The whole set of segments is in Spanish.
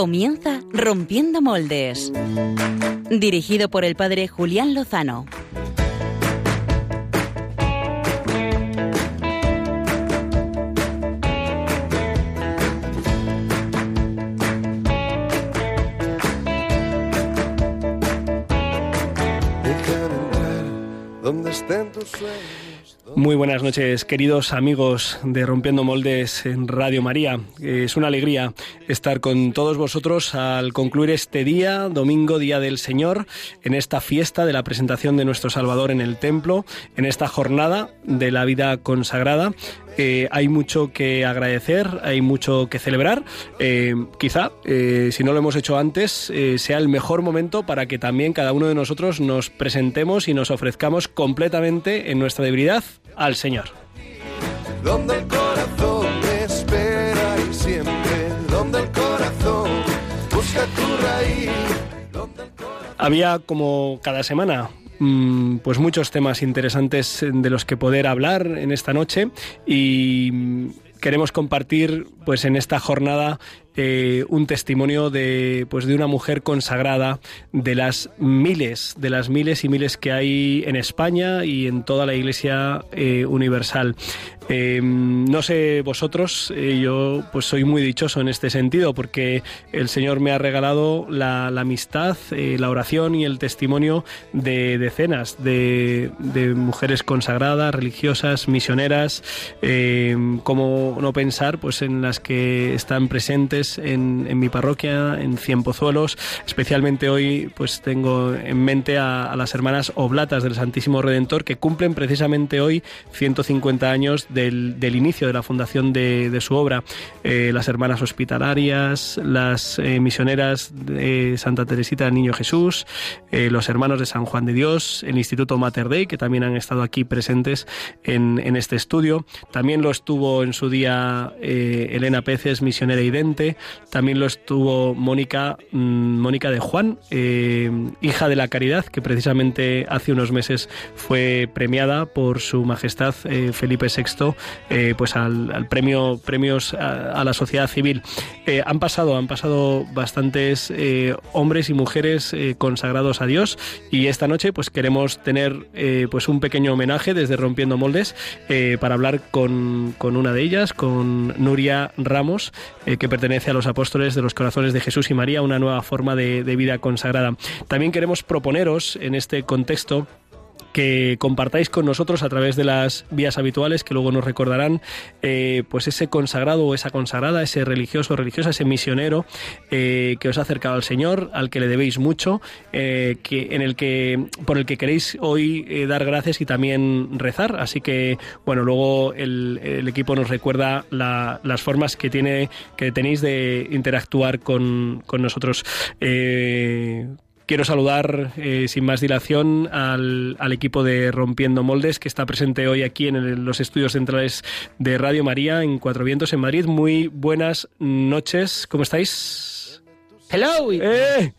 Comienza Rompiendo Moldes. Dirigido por el padre Julián Lozano. donde estén tus sueños. Muy buenas noches, queridos amigos de Rompiendo Moldes en Radio María. Es una alegría estar con todos vosotros al concluir este día, domingo, Día del Señor, en esta fiesta de la presentación de nuestro Salvador en el templo, en esta jornada de la vida consagrada. Eh, hay mucho que agradecer, hay mucho que celebrar. Eh, quizá, eh, si no lo hemos hecho antes, sea el mejor momento para que también cada uno de nosotros nos presentemos y nos ofrezcamos completamente en nuestra debilidad al Señor. Donde el corazón espera y siempre, donde el corazón busca tu raíz. Había como cada semana pues muchos temas interesantes de los que poder hablar en esta noche y mm, queremos compartir pues en esta jornada eh, un testimonio de, pues, de una mujer consagrada, de las miles, de las miles y miles que hay en España y en toda la Iglesia eh, universal. Em, no sé vosotros, eh, yo pues soy muy dichoso en este sentido porque el Señor me ha regalado la, amistad, la oración y el testimonio de decenas de, mujeres consagradas, religiosas, misioneras, em, como no pensar pues en las que están presentes en, mi parroquia, en Cienpozuelos. Especialmente hoy pues tengo en mente a, las hermanas Oblatas del Santísimo Redentor que cumplen precisamente hoy 150 años del, inicio de la fundación de, su obra. Eh, las hermanas hospitalarias, las eh, misioneras de Santa Teresita del Niño Jesús, eh, los hermanos de San Juan de Dios, el Instituto Mater Dei, que también han estado aquí presentes en, en este estudio. También lo estuvo en su día Elena Peces, misionera idente, también lo estuvo Mónica, mm, Mónica de Juan, eh, hija de la Caridad, que precisamente hace unos meses fue premiada por su Majestad eh, Felipe VI, eh, pues al, premio premios a, la sociedad civil. han pasado, han pasado bastantes hombres y mujeres consagrados a Dios y esta noche pues queremos tener pues un pequeño homenaje desde Rompiendo Moldes para hablar con, con, una de ellas, con Nuria Ramos, que pertenece a los apóstoles de los corazones de Jesús y María una nueva forma de vida consagrada. También queremos proponeros en este contexto que compartáis con nosotros a través de las vías habituales que luego nos recordarán eh, pues ese consagrado o esa consagrada, ese religioso o religiosa, ese misionero eh, que os ha acercado al Señor, al que le debéis mucho, eh, que, en el que, por el que queréis hoy dar gracias y también rezar. Así que, bueno, luego el, el equipo nos recuerda las formas que tiene, que tenéis de interactuar con, con nosotros. Quiero saludar eh, sin más dilación al, equipo de Rompiendo Moldes que está presente hoy aquí en los estudios centrales de Radio María en Cuatro Vientos en Madrid. Muy buenas noches, ¿cómo estáis? Hello. Eh,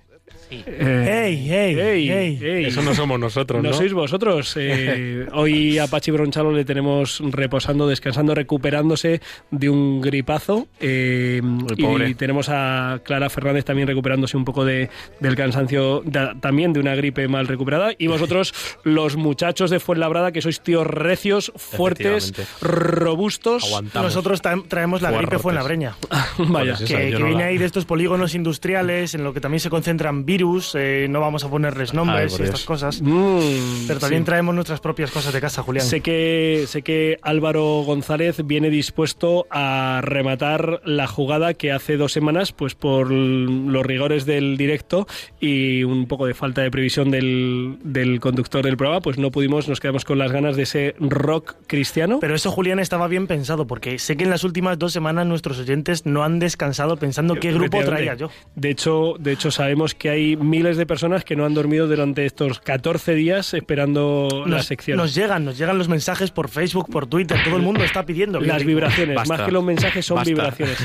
Eh, Eso no somos nosotros, ¿no? No sois vosotros. Eh, hoy a Pachi Bronchalo le tenemos reposando, descansando, recuperándose de un gripazo. Eh, y tenemos a Clara Fernández también recuperándose un poco de, del cansancio, también de una gripe mal recuperada. Y vosotros, los muchachos de Fuenlabrada, que sois tíos recios, fuertes, robustos. Nosotros traemos la gripe Fuenlabreña. Vaya. Pues que, viene ahí de estos polígonos industriales en lo que también se concentran virus eh, no vamos a ponerles nombres y estas cosas. Mm, pero también traemos nuestras propias cosas de casa, Julián. Sé que, sé que Álvaro González viene dispuesto a rematar la jugada que hace dos semanas, pues por los rigores del directo y un poco de falta de previsión del, del conductor del programa, pues no pudimos, nos quedamos con las ganas de ese rock cristiano. Pero eso, Julián, estaba bien pensado, porque sé que en las últimas dos semanas nuestros oyentes no han descansado pensando qué grupo traía yo. De hecho, de hecho sabemos que hay miles de personas que no han dormido durante estos 14 días esperando la sección. Nos llegan, nos llegan los mensajes por Facebook, por Twitter, todo el mundo está pidiendo. Las vibraciones, más que los mensajes son vibraciones.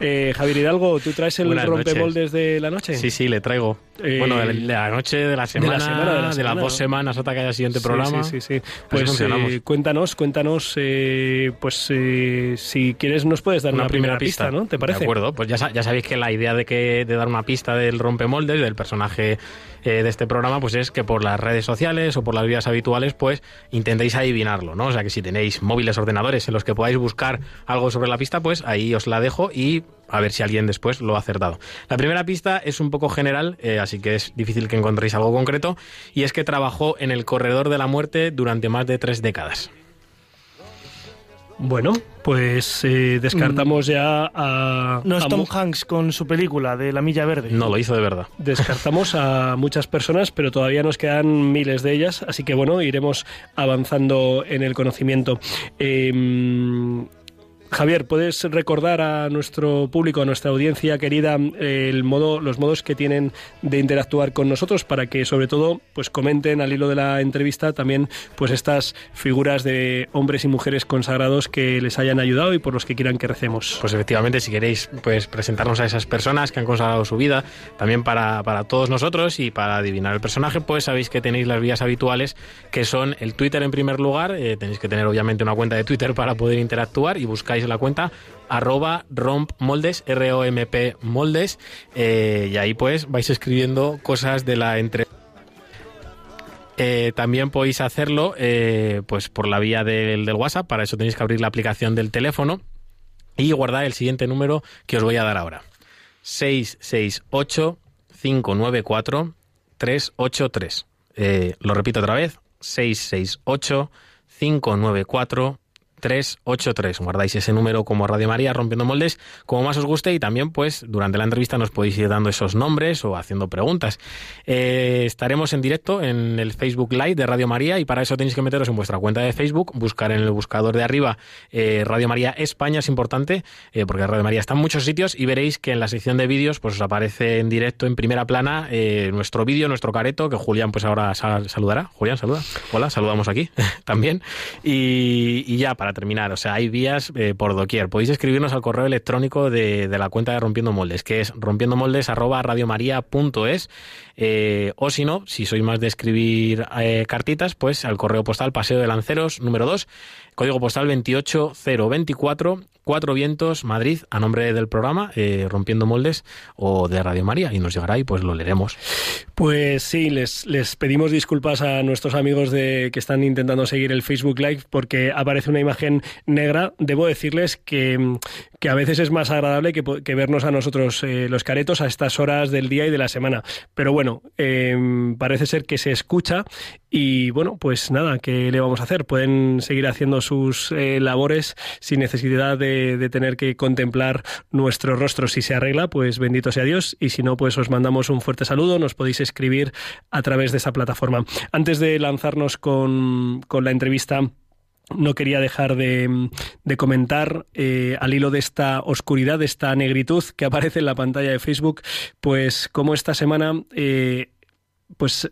Eh, Javier Hidalgo, ¿tú traes el rompemoldes de la noche? Sí, sí, le traigo. Eh, bueno, de la noche, de la semana, de, las dos semanas hasta que haya siguiente programa. Sí, sí, sí. Pues eh, cuéntanos, cuéntanos, eh, pues si quieres nos puedes dar una, primera, pista, ¿no? ¿Te parece? De acuerdo, pues ya, ya sabéis que la idea de, que, de dar una pista del rompemoldes, del personaje de este programa, pues es que por las redes sociales o por las vías habituales, pues intentéis adivinarlo, ¿no? O sea que si tenéis móviles, ordenadores en los que podáis buscar algo sobre la pista, pues ahí os la dejo y a ver si alguien después lo ha acertado. La primera pista es un poco general, eh, así que es difícil que encontréis algo concreto, y es que trabajó en el corredor de la muerte durante más de tres décadas. Bueno, pues eh, descartamos mm. ya a... No es Tom Hanks con su película de La Milla Verde. No, lo hizo de verdad. Descartamos a muchas personas, pero todavía nos quedan miles de ellas, así que bueno, iremos avanzando en el conocimiento. Eh, Javier, ¿puedes recordar a nuestro público, a nuestra audiencia querida, el modo, los modos que tienen de interactuar con nosotros para que, sobre todo, pues comenten al hilo de la entrevista también, pues estas figuras de hombres y mujeres consagrados que les hayan ayudado y por los que quieran que recemos? Pues efectivamente, si queréis, pues presentarnos a esas personas que han consagrado su vida, también para, para todos nosotros y para adivinar el personaje, pues sabéis que tenéis las vías habituales, que son el Twitter en primer lugar. Eh, tenéis que tener obviamente una cuenta de Twitter para poder interactuar y la cuenta arroba rompmoldes, R-O-M-P moldes, eh, y ahí pues vais escribiendo cosas de la entre... Eh, también podéis hacerlo eh, pues por la vía del, WhatsApp, para eso tenéis que abrir la aplicación del teléfono y guardar el siguiente número que os voy a dar ahora. 668 594 383. lo repito otra vez, 668 594 383. Guardáis ese número como Radio María, rompiendo moldes, como más os guste y también pues durante la entrevista nos podéis ir dando esos nombres o haciendo preguntas. Eh, estaremos en directo en el Facebook Live de Radio María y para eso tenéis que meteros en vuestra cuenta de Facebook, buscar en el buscador de arriba eh, Radio María España, es importante, eh, porque Radio María está en muchos sitios y veréis que en la sección de vídeos pues os aparece en directo, en primera plana, nuestro vídeo, nuestro careto, que Julián pues ahora saludará. Julián, saluda. Hola, saludamos aquí también. Y, y ya, para terminar. O sea, hay vías eh, por doquier. Podéis escribirnos al correo electrónico de, la cuenta de Rompiendo Moldes, que es rompiendomoldes.radiomaría.es. Eh, o si no, si sois más de escribir eh, cartitas, pues al correo postal Paseo de Lanceros número 2, código postal 28024 Cuatro Vientos, Madrid, a nombre del programa eh, Rompiendo Moldes o de Radio María, y nos llegará y pues lo leeremos. Pues sí, les, les pedimos disculpas a nuestros amigos de que están intentando seguir el Facebook Live porque aparece una imagen negra. Debo decirles que, que a veces es más agradable que, que vernos a nosotros eh, los caretos a estas horas del día y de la semana. Pero bueno, em, parece ser que se escucha y bueno, pues nada, ¿qué le vamos a hacer? Pueden seguir haciendo sus eh, labores sin necesidad de de, tener que contemplar nuestro rostro. Si se arregla, pues bendito sea Dios. Y si no, pues os mandamos un fuerte saludo. Nos podéis escribir a través de esa plataforma. Antes de lanzarnos con, la entrevista, no quería dejar de, comentar eh, al hilo de esta oscuridad, de esta negritud que aparece en la pantalla de Facebook, pues como esta semana, eh, pues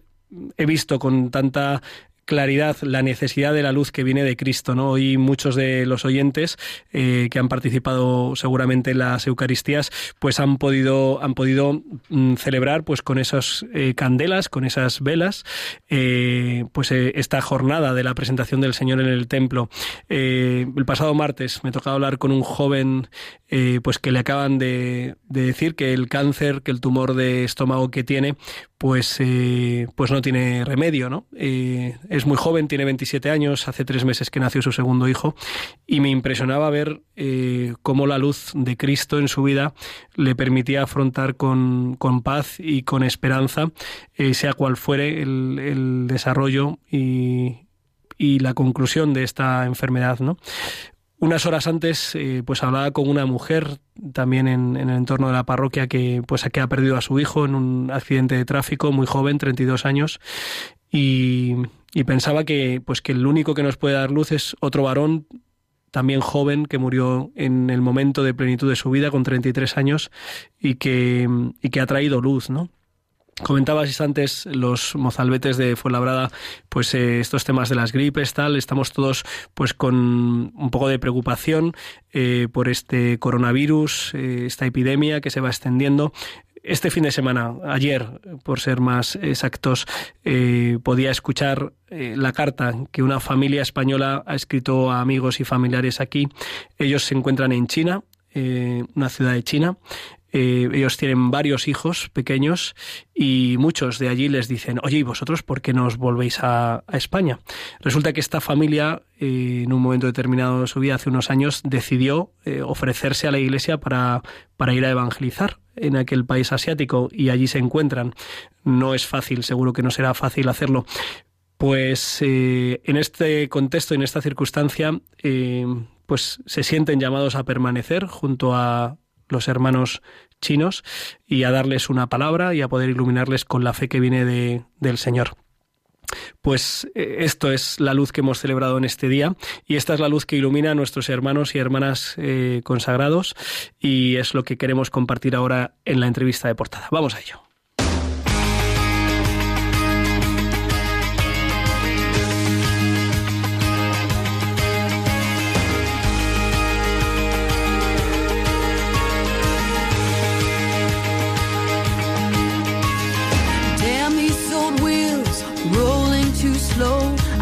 he visto con tanta claridad la necesidad de la luz que viene de Cristo, ¿no? Hoy muchos de los oyentes eh, que han participado seguramente en las Eucaristías, pues han podido, han podido mm, celebrar pues con esas eh, candelas, con esas velas, eh, pues esta jornada de la presentación del Señor en el templo. el pasado martes me tocaba hablar con un joven pues que le acaban de, de decir que el cáncer, que el tumor de estómago que tiene, pues, pues no tiene remedio, ¿no? Eh, es muy joven, tiene 27 años, hace tres meses que nació su segundo hijo, y me impresionaba ver eh, cómo la luz de Cristo en su vida le permitía afrontar con, con paz y con esperanza, sea cual fuere el, el desarrollo y, y la conclusión de esta enfermedad, ¿no? Unas horas antes, eh, pues hablaba con una mujer también en, el entorno de la parroquia que, pues, que ha perdido a su hijo en un accidente de tráfico, muy joven, 32 años, y, y pensaba que, pues, que el único que nos puede dar luz es otro varón también joven que murió en el momento de plenitud de su vida con 33 años y que, y que ha traído luz, ¿no? Comentabas antes los mozalbetes de Fuenlabrada, pues eh, estos temas de las gripes, tal, estamos todos pues con un poco de preocupación eh, por este coronavirus, eh, esta epidemia que se va extendiendo. Este fin de semana, ayer, por ser más exactos, eh, podía escuchar eh, la carta que una familia española ha escrito a amigos y familiares aquí. Ellos se encuentran en China, una ciudad de China, eh, ellos tienen varios hijos pequeños y muchos de allí les dicen, oye, ¿y vosotros por qué no os volvéis a, España? Resulta que esta familia, eh, en un momento determinado de su vida, hace unos años, decidió eh, ofrecerse a la iglesia para, para ir a evangelizar en aquel país asiático y allí se encuentran. No es fácil, seguro que no será fácil hacerlo. Pues en este contexto, en esta circunstancia, pues se sienten llamados a permanecer junto a los hermanos chinos y a darles una palabra y a poder iluminarles con la fe que viene de, del Señor. Pues eh, esto es la luz que hemos celebrado en este día y esta es la luz que ilumina a nuestros hermanos y hermanas eh, consagrados y es lo que queremos compartir ahora en la entrevista de portada. Vamos a ello.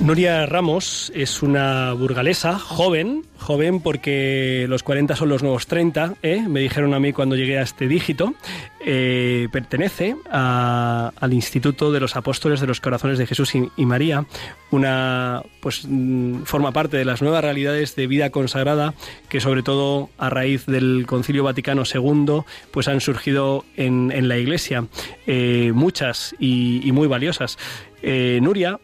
Nuria Ramos es una burgalesa joven joven porque los 40 son los nuevos 30, ¿eh? me dijeron a mí cuando llegué a este dígito. Eh, pertenece al Instituto de los Apóstoles de los Corazones de Jesús y, María, una pues mm, forma parte de las nuevas realidades de vida consagrada que sobre todo a raíz del Concilio Vaticano II pues han surgido en, la Iglesia, eh, muchas y, muy valiosas. Nuria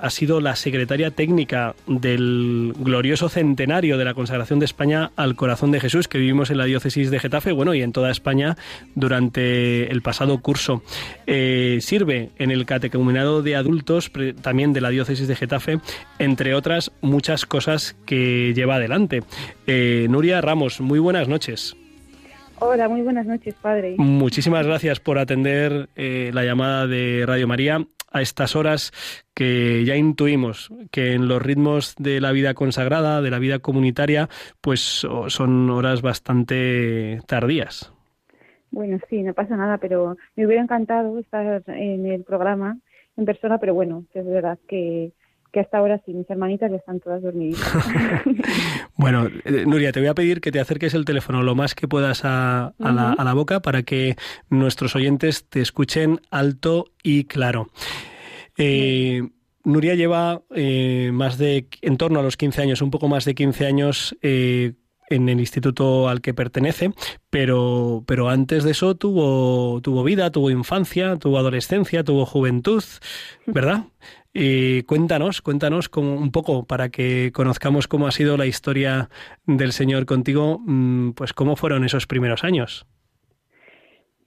ha sido la secretaria técnica del glorioso centenario de la consagración de España al corazón de Jesús que vivimos en la diócesis de Getafe, bueno, y en toda España durante el pasado curso. Eh, sirve en el catecumenado de adultos también de la diócesis de Getafe, entre otras muchas cosas que lleva adelante. Eh, Nuria Ramos, muy buenas noches. Hola, muy buenas noches, padre. Muchísimas gracias por atender eh, la llamada de Radio María a estas horas que ya intuimos que en los ritmos de la vida consagrada, de la vida comunitaria, pues son horas bastante tardías. Bueno, sí, no pasa nada, pero me hubiera encantado estar en el programa en persona, pero bueno, es verdad que, que hasta ahora sí, mis hermanitas ya están todas dormiditas. bueno, eh, Nuria, te voy a pedir que te acerques el teléfono lo más que puedas a, la, a la boca para que nuestros oyentes te escuchen alto y claro. Eh, Nuria lleva eh, más de, en torno a los 15 años, un poco más de 15 años eh, en el instituto al que pertenece, pero, pero antes de eso tuvo, tuvo vida, tuvo infancia, tuvo adolescencia, tuvo juventud, ¿verdad? Cuéntanos, cuéntanos un poco para que conozcamos cómo ha sido la historia del Señor contigo, mm, pues cómo fueron esos primeros años.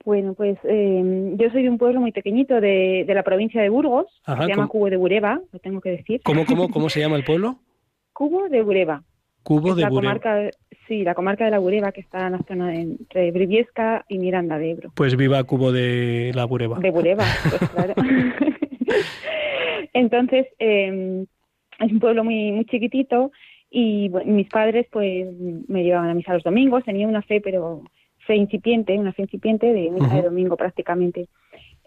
Bueno, pues em, yo soy de un pueblo muy pequeñito de, de la provincia de Burgos, se llama Cubo de Bureba, lo tengo que decir. ¿Cómo, cómo, cómo se llama el pueblo? Cubo de Bureba. Cubo de la Bureba. Comarca, sí, la comarca de la Bureba, que está en la zona entre Briviesca y Miranda de Ebro. Pues viva Cubo de la Bureba. De Bureba, pues claro. Entonces, eh, es un pueblo muy, muy chiquitito y mis padres pues me llevaban a misa los domingos, tenía una fe pero fe incipiente, una fe incipiente de misa de domingo prácticamente.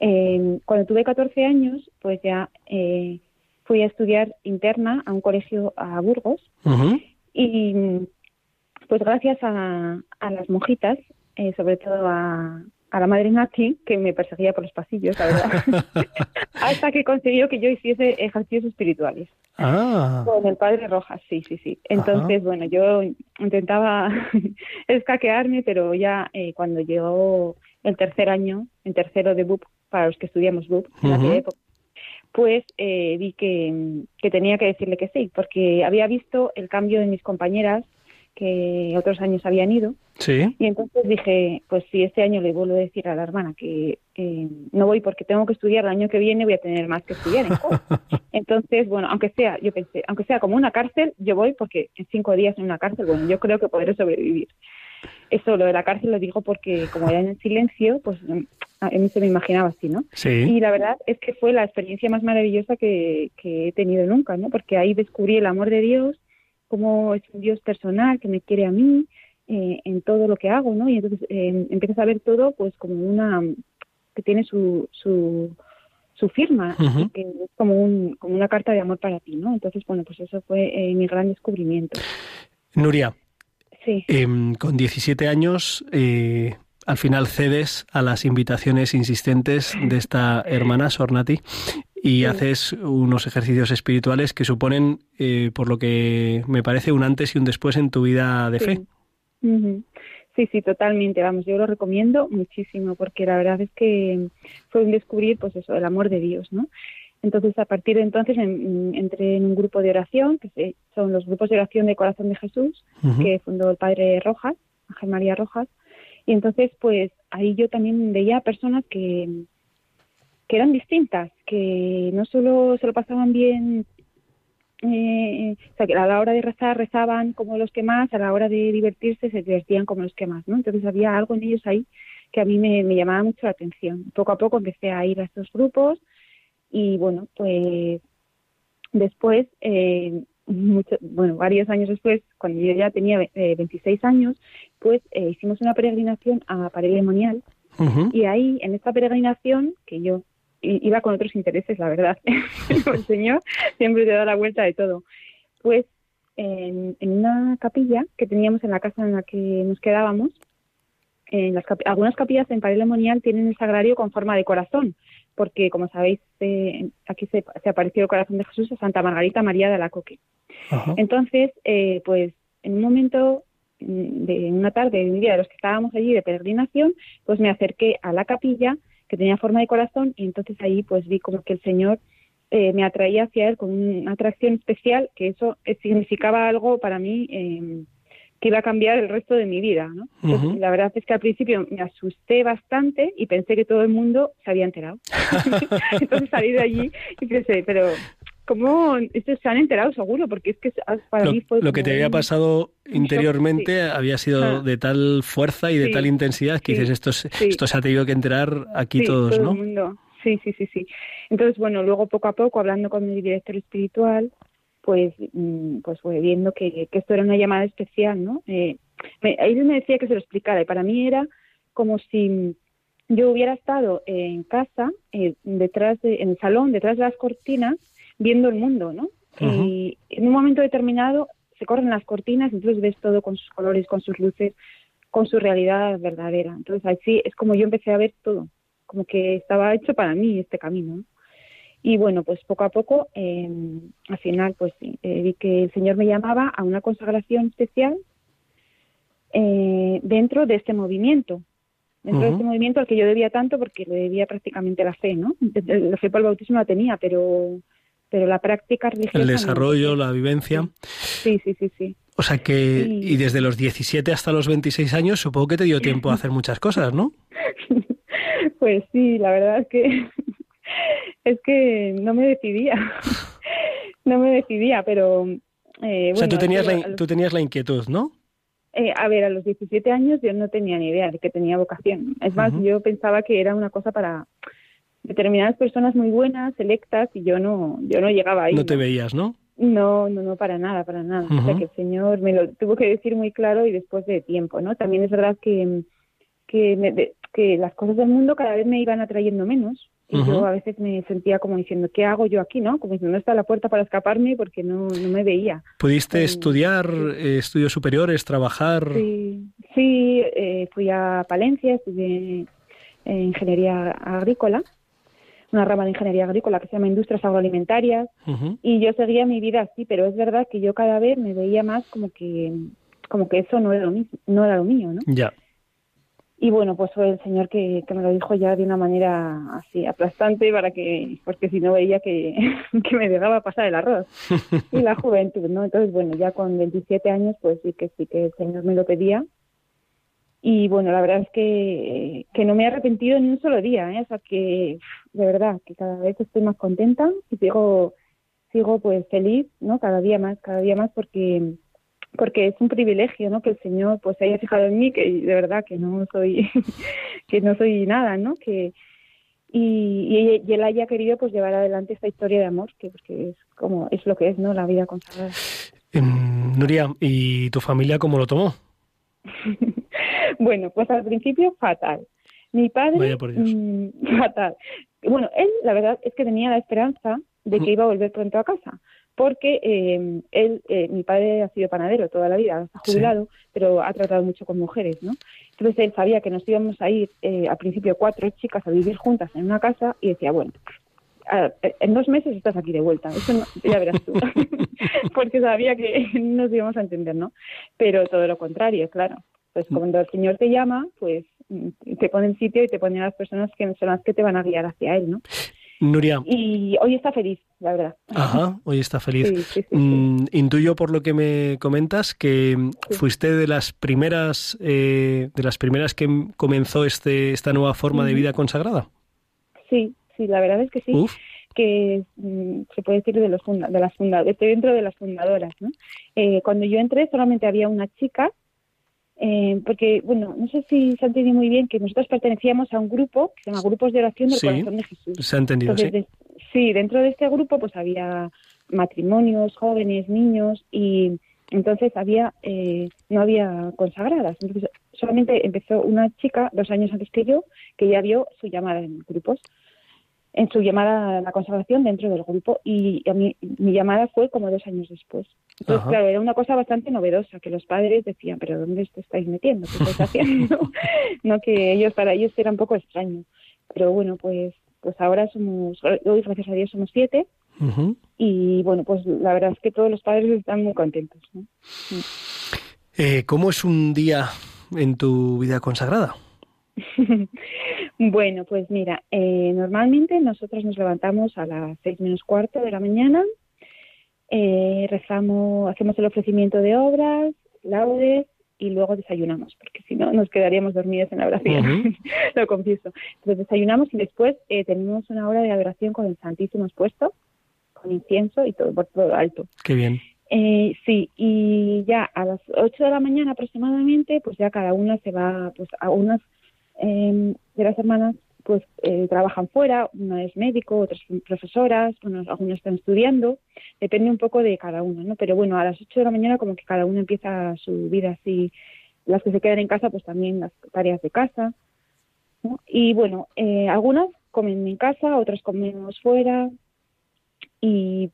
Eh, cuando tuve 14 años, pues ya eh, fui a estudiar interna a un colegio a Burgos. Y pues gracias a, a las monjitas, eh, sobre todo a, a la madre Nati, que me perseguía por los pasillos, la verdad, hasta que consiguió que yo hiciese ejercicios espirituales. Ah. Con el padre Rojas, sí, sí, sí. Entonces, bueno, yo intentaba escaquearme, pero ya eh, cuando llegó el tercer año, en tercero de BUP, para los que estudiamos BUP, en aquella época, pues eh, vi que, que tenía que decirle que sí, porque había visto el cambio de mis compañeras que otros años habían ido. Sí. Y entonces dije, pues si este año le vuelvo a decir a la hermana que no voy porque tengo que estudiar el año que viene, voy a tener más que estudiar en Entonces, bueno, aunque sea, yo pensé, aunque sea como una cárcel, yo voy porque en cinco días en una cárcel, bueno, yo creo que podré sobrevivir. Eso, lo de la cárcel lo digo porque como era en el silencio, pues a mí se me imaginaba así, ¿no? Sí. Y la verdad es que fue la experiencia más maravillosa que, que he tenido nunca, ¿no? Porque ahí descubrí el amor de Dios, cómo es un Dios personal que me quiere a mí eh, en todo lo que hago, ¿no? Y entonces eh, empiezas a ver todo pues como una que tiene su, su, su firma, que es como, un, como una carta de amor para ti, ¿no? Entonces, bueno, pues eso fue eh, mi gran descubrimiento. Nuria, sí. Em, con 17 años eh, al final cedes a las invitaciones insistentes de esta hermana Sornati y haces unos ejercicios espirituales que suponen, eh, por lo que me parece, un antes y un después en tu vida de fe. Sí, sí, totalmente. Vamos, yo lo recomiendo muchísimo porque la verdad es que fue un descubrir, pues eso, el amor de Dios, ¿no? Entonces, a partir de entonces entré en un grupo de oración, que son los grupos de oración de Corazón de Jesús, que fundó el padre Rojas, Ángel María Rojas. Y entonces, pues ahí yo también veía personas que, que eran distintas, que no solo se lo pasaban bien, eh, o sea, que a la hora de rezar rezaban como los que más, a la hora de divertirse se divertían como los que más, ¿no? Entonces había algo en ellos ahí que a mí me, llamaba mucho la atención. Poco a poco empecé a ir a estos grupos y bueno, pues después, eh, bueno, varios años después, cuando yo ya tenía 26 eh, años, pues eh, hicimos una peregrinación a Pared Monial y ahí, en esta peregrinación, que yo iba con otros intereses, la verdad. el Señor siempre te da la vuelta de todo. Pues en, una capilla que teníamos en la casa en la que nos quedábamos, en las algunas capillas en Pared Lemonial tienen el sagrario con forma de corazón, porque como sabéis, eh, aquí se, apareció el corazón de Jesús a Santa Margarita María de Alacoque. Entonces, eh, pues en un momento mm, de una tarde de un día de los que estábamos allí de peregrinación, pues me acerqué a la capilla que tenía forma de corazón y entonces ahí pues vi como que el Señor eh, me atraía hacia él con una atracción especial, que eso eh, significaba algo para mí em, que iba a cambiar el resto de mi vida. ¿no? La verdad es que al principio me asusté bastante y pensé que todo el mundo se había enterado. entonces salí de allí y pensé, pero ¿cómo estos se han enterado seguro? Porque es que para lo, mí fue... Lo que te había pasado interiormente había sido ah. de tal fuerza y de tal intensidad que dices, esto, esto se ha tenido que enterar aquí todos, todo ¿no? El mundo. Sí, sí, sí, sí. Entonces, bueno, luego poco a poco, hablando con mi director espiritual, pues, mm, pues fue viendo que, esto era una llamada especial, ¿no? Eh, me, él me decía que se lo explicara y para mí era como si yo hubiera estado en casa, eh, detrás de, en el salón, detrás de las cortinas, viendo el mundo, ¿no? Y en un momento determinado se corren las cortinas, entonces ves todo con sus colores, con sus luces, con su realidad verdadera. Entonces así es como yo empecé a ver todo, como que estaba hecho para mí este camino. Y bueno, pues poco a poco, em, al final, pues eh, vi que el Señor me llamaba a una consagración especial eh, dentro de este movimiento, dentro de este movimiento al que yo debía tanto porque le debía prácticamente la fe, ¿no? La fe por el bautismo la tenía, pero pero la práctica religiosa... El desarrollo, la vivencia. Sí, sí, sí, sí. O sea que, y desde los 17 hasta los 26 años, supongo que te dio tiempo a hacer muchas cosas, ¿no? pues sí, la verdad es que es que no me decidía, no me decidía, pero... Eh, o sea, tú tenías, la, tú tenías la inquietud, ¿no? Eh, a ver, a los 17 años yo no tenía ni idea de que tenía vocación. Es más, yo pensaba que era una cosa para determinadas personas muy buenas, selectas, y yo no, yo no llegaba ahí. No te veías, ¿no? No, no, no, para nada, para nada. O sea, que el Señor me lo tuvo que decir muy claro y después de tiempo, ¿no? También es verdad que, que, que las cosas del mundo cada vez me iban atrayendo menos. Y yo a veces me sentía como diciendo, ¿qué hago yo aquí, no? Como diciendo, no está la puerta para escaparme porque no, no me veía. ¿Pudiste estudiar eh, estudios superiores, trabajar? Sí, sí eh, fui a Palencia, estudié ingeniería agrícola una rama de ingeniería agrícola que se llama Industrias Agroalimentarias y yo seguía mi vida así, pero es verdad que yo cada vez me veía más como que como que eso no era lo mismo, no era lo mío, ¿no? Ya. y bueno, pues fue el señor que, que, me lo dijo ya de una manera así aplastante para que, porque si no veía que, que me dejaba pasar el arroz y la juventud, ¿no? Entonces, bueno, ya con 27 años, pues sí que sí que el señor me lo pedía. Y bueno, la verdad es que, que no me he arrepentido ni un solo día, ¿eh? O sea, que de verdad, que cada vez estoy más contenta y sigo, sigo pues feliz, ¿no? Cada día más, cada día más porque porque es un privilegio, ¿no? Que el Señor pues se haya fijado en mí, que de verdad que no soy, que no soy nada, ¿no? Que y, y, él haya querido pues llevar adelante esta historia de amor, que, es como es lo que es, ¿no? La vida consagrada. Nuria, ¿y tu familia cómo lo tomó? bueno, pues al principio fatal. Mi padre, mm, fatal. Bueno, él la verdad es que tenía la esperanza de que iba a volver pronto a casa, porque eh, él, eh, mi padre ha sido panadero toda la vida, está jubilado, pero ha tratado mucho con mujeres, ¿no? Entonces él sabía que nos íbamos a ir eh, al principio cuatro chicas a vivir juntas en una casa y decía, bueno, en dos meses estás aquí de vuelta, eso ya verás tú, porque sabía que no nos íbamos a entender, ¿no? Pero todo lo contrario, claro. Pues mm. cuando el Señor te llama, pues te pone en sitio y te pone a las personas que son las que te van a guiar hacia Él, ¿no? Nuria. Y hoy está feliz, la verdad. Ajá, hoy está feliz. Mm, intuyo por lo que me comentas que fuiste de las primeras, eh, de las primeras que comenzó este, esta nueva forma de vida consagrada. Sí, sí, la verdad es que sí. que mm, se puede decir de los de las fundadoras, estoy dentro de las fundadoras, ¿no? Eh, cuando yo entré solamente había una chica eh, porque, bueno, no sé si se ha entendido muy bien que nosotros pertenecíamos a un grupo que se llama Grupos de Oración del Corazón de Jesús. Se ha entendido, sí. sí, dentro de este grupo pues había matrimonios, jóvenes, niños y entonces había eh, no había consagradas. Entonces solamente empezó una chica dos años antes que yo que ya vio su llamada en grupos en su llamada a la consagración dentro del grupo y a mí, mi llamada fue como dos años después. Entonces, claro, era una cosa bastante novedosa que los padres decían, pero ¿dónde te estáis metiendo? ¿Qué estáis haciendo? no que ellos, para ellos era un poco extraño. Pero bueno, pues pues ahora somos, hoy gracias a Dios somos siete y bueno, pues la verdad es que todos los padres están muy contentos. Eh, ¿Cómo es un día en tu vida consagrada? Bueno, pues mira, eh, normalmente nosotros nos levantamos a las seis menos cuarto de la mañana, eh, rezamos, hacemos el ofrecimiento de obras, laudes y luego desayunamos, porque si no nos quedaríamos dormidos en la oración, lo confieso. Entonces desayunamos y después eh, tenemos una hora de adoración con el Santísimo expuesto, con incienso y todo por todo alto. Qué bien. Eh, sí, y ya a las ocho de la mañana aproximadamente, pues ya cada una se va, pues a unas eh, de las hermanas pues eh, trabajan fuera, una es médico, otras profesoras, bueno, algunas están estudiando, depende un poco de cada una, ¿no? Pero bueno, a las 8 de la mañana como que cada una empieza su vida así, las que se quedan en casa pues también las tareas de casa, ¿no? Y bueno, eh, algunas comen en casa, otras comemos fuera y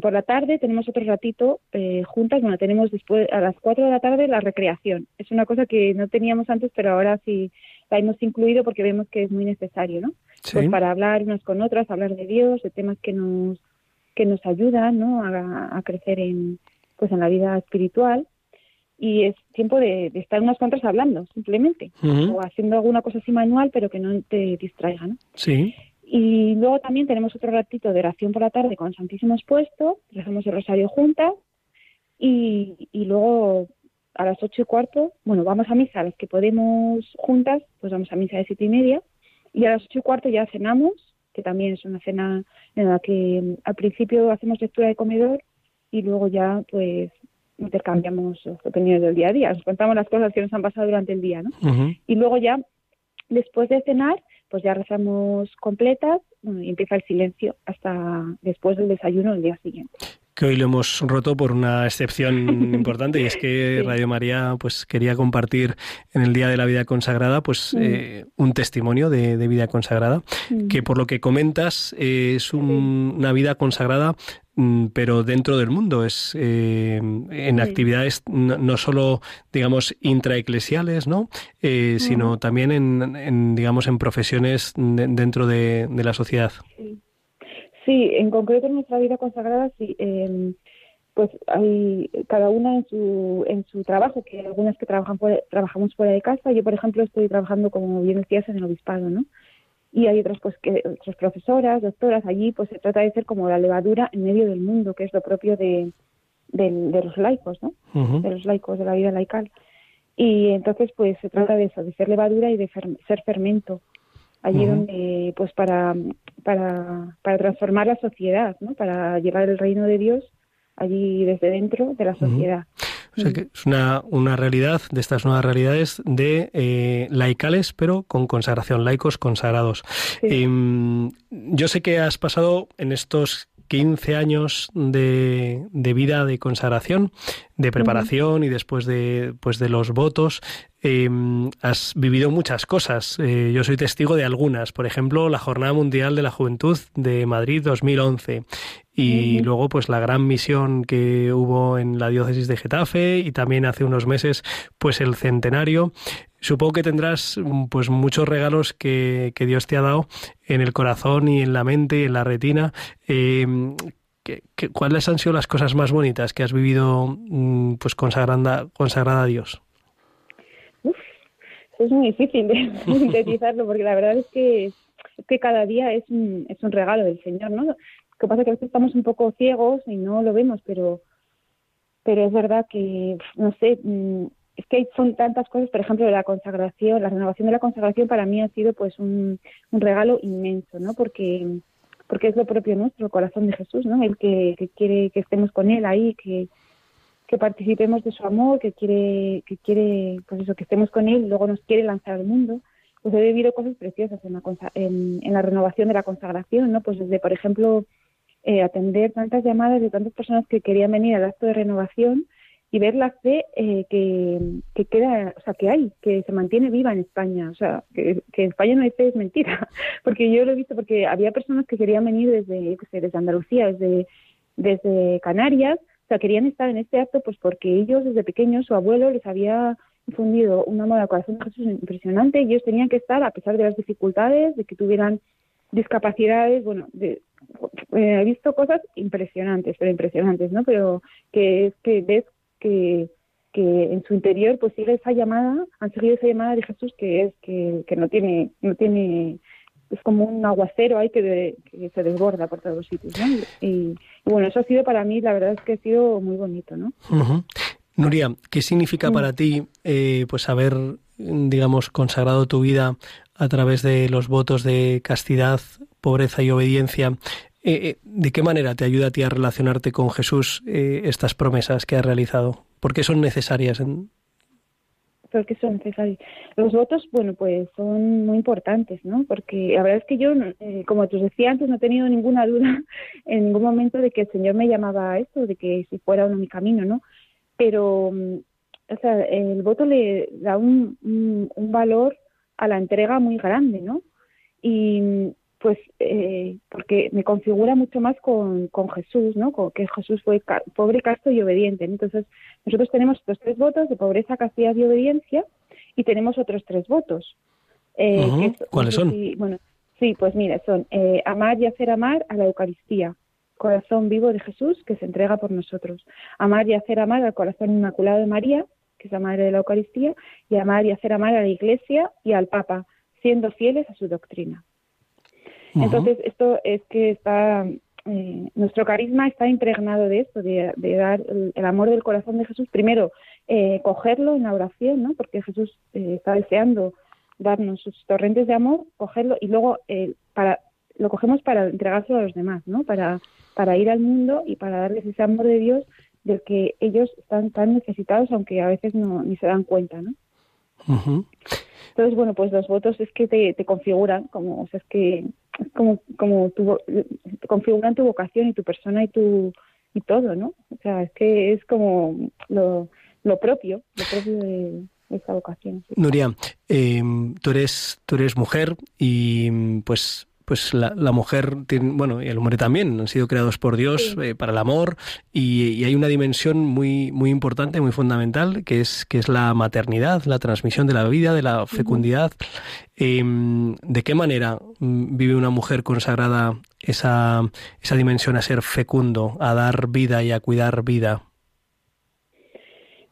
por la tarde tenemos otro ratito eh, juntas, bueno, tenemos después a las 4 de la tarde la recreación. Es una cosa que no teníamos antes, pero ahora sí la hemos incluido porque vemos que es muy necesario, ¿no? Pues para hablar unas con otras, hablar de Dios, de temas que nos que nos ayudan, ¿no? A, crecer en pues en la vida espiritual y es tiempo de, estar unas con otras hablando simplemente o haciendo alguna cosa así manual pero que no te distraiga, ¿no? Sí. Y luego también tenemos otro ratito de oración por la tarde con Santísimo expuesto, rezamos el rosario juntas y, y luego a las ocho y cuarto, bueno, vamos a misa, a las que podemos juntas, pues vamos a misa de siete y media, y a las ocho y cuarto ya cenamos, que también es una cena en la que mm, al principio hacemos lectura de comedor y luego ya pues intercambiamos opiniones del día a día, nos contamos las cosas que nos han pasado durante el día, ¿no? Y luego ya, después de cenar, pues ya rezamos completas y empieza el silencio hasta después del desayuno del día siguiente que hoy lo hemos roto por una excepción importante y es que Radio María pues quería compartir en el Día de la Vida Consagrada pues mm. eh, un testimonio de, vida consagrada mm. que por lo que comentas eh, es una vida consagrada mm, pero dentro del mundo es eh, en actividades no, solo digamos intraeclesiales no sino también en, digamos en profesiones dentro de, de la sociedad. Sí, en concreto en nuestra vida consagrada sí, em, pues hay cada una en su, en su trabajo, que algunas que trabajan trabajamos fuera de casa. Yo, por ejemplo, estoy trabajando, como bien decías, en el obispado, ¿no? Y hay otras, pues, que, otras profesoras, doctoras, allí, pues se trata de ser como la levadura en medio del mundo, que es lo propio de, de, los laicos, ¿no? De los laicos, de la vida laical. Y entonces, pues se trata de eso, de ser levadura y de ser fermento allí donde pues para, para, para transformar la sociedad, ¿no? para llevar el reino de Dios allí desde dentro de la sociedad. O sea que es una, una realidad de estas nuevas realidades de eh, laicales, pero con consagración, laicos consagrados. Em, yo sé que has pasado en estos 15 años de, de, vida de consagración, de preparación y después de, pues de los votos, em, has vivido muchas cosas. Eh, yo soy testigo de algunas. Por ejemplo, la Jornada Mundial de la Juventud de Madrid 2011 y luego pues la gran misión que hubo en la diócesis de Getafe y también hace unos meses pues el centenario. Supongo que tendrás pues muchos regalos que, que Dios te ha dado en el corazón y en la mente y en la retina. Eh, cuáles han sido las cosas más bonitas que has vivido mm, pues consagrada, consagrada a Dios? Uf, es muy difícil de sintetizarlo porque la verdad es que, que cada día es un, es un regalo del Señor, ¿no? que pasa que a veces estamos un poco ciegos y no lo vemos, pero, pero es verdad que, no sé, mm, es que son tantas cosas, por ejemplo, la consagración, la renovación de la consagración para mí ha sido pues un, un regalo inmenso, ¿no? Porque, porque es lo propio nuestro, el corazón de Jesús, ¿no? El que, que quiere que estemos con Él ahí, que, que participemos de su amor, que quiere, que quiere, pues eso, que estemos con Él, luego nos quiere lanzar al mundo. Pues he vivido cosas preciosas en la, en, en la renovación de la consagración, ¿no? Pues desde, por ejemplo, eh, atender tantas llamadas de tantas personas que querían venir al acto de renovación y ver la fe eh, que, que, queda, o sea, que hay, que se mantiene viva en España. O sea, que, en España no hay fe es mentira, porque yo lo he visto, porque había personas que querían venir desde, desde Andalucía, desde, desde Canarias, o sea, querían estar en este acto pues porque ellos desde pequeños, su abuelo les había infundido un amor al corazón de Jesús impresionante y ellos tenían que estar a pesar de las dificultades, de que tuvieran discapacidades, bueno, eh, he visto cosas impresionantes, pero impresionantes, ¿no? Pero que es que ves que, que en su interior pues sigue esa llamada, han seguido esa llamada de Jesús que es que, que no tiene, no tiene, es como un aguacero ahí que, que se desborda por todos los sitios, ¿no? Y, bueno, eso ha sido para mí, la verdad es que ha sido muy bonito, ¿no? Nuria, ¿qué significa para ti eh, pues haber, digamos, consagrado tu vida a través de los votos de castidad, pobreza y obediencia? Eh, eh, ¿De qué manera te ayuda a ti a relacionarte con Jesús estas promesas que has realizado? ¿Por qué son necesarias? En... ¿Por qué son necesarias? Los votos, bueno, pues son muy importantes, ¿no? Porque la verdad es que yo, como te decía antes, no he tenido ninguna duda en ningún momento de que el Señor me llamaba a esto, de que si fuera uno mi camino, ¿no? pero mm, o sea, el voto le da un, un, valor a la entrega muy grande, ¿no? Y pues eh, porque me configura mucho más con, con Jesús, ¿no? Con que Jesús fue pobre, casto y obediente. Entonces, nosotros tenemos estos tres votos de pobreza, castidad y obediencia y tenemos otros tres votos. Eh, ¿Cuáles son? bueno, sí, pues mira, son eh, amar y hacer amar a la Eucaristía, corazón vivo de Jesús que se entrega por nosotros. Amar y hacer amar al corazón inmaculado de María, que es la madre de la Eucaristía, y amar y hacer amar a la Iglesia y al Papa, siendo fieles a su doctrina. Entonces, esto es que está, eh, nuestro carisma está impregnado de esto, de, dar el, amor del corazón de Jesús. Primero, eh, cogerlo en la oración, ¿no? Porque Jesús eh, está deseando darnos sus torrentes de amor, cogerlo y luego para lo cogemos para entregárselo a los demás, ¿no? Para para ir al mundo y para darles ese amor de Dios del que ellos están tan necesitados, aunque a veces no ni se dan cuenta, ¿no? Entonces, bueno, pues los votos es que te, te configuran, como, o sea, es que como, como tu, configuran tu vocación y tu persona y tu y todo, ¿no? O sea, es que es como lo, lo propio, lo propio de, esa vocación. Nuria, eh, tú eres tú eres mujer y pues pues la, mujer, tiene, bueno, y el hombre también, han sido creados por Dios eh, para el amor y, hay una dimensión muy, muy importante, muy fundamental, que es, que es la maternidad, la transmisión de la vida, de la fecundidad. Em, ¿De qué manera mm, vive una mujer consagrada esa, esa dimensión a ser fecundo, a dar vida y a cuidar vida?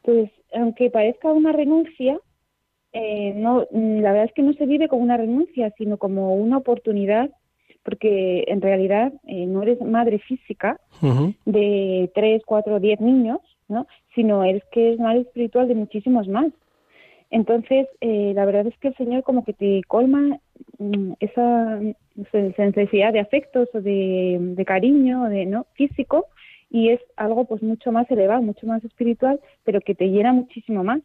Pues aunque parezca una renuncia, eh, no, la verdad es que no se vive como una renuncia, sino como una oportunidad, porque en realidad eh, no eres madre física de tres, cuatro, diez niños, ¿no? sino eres que eres madre espiritual de muchísimos más. Entonces, eh, la verdad es que el Señor como que te colma mm, esa, necesidad de afectos o de, de cariño, de no físico, y es algo pues mucho más elevado, mucho más espiritual, pero que te llena muchísimo más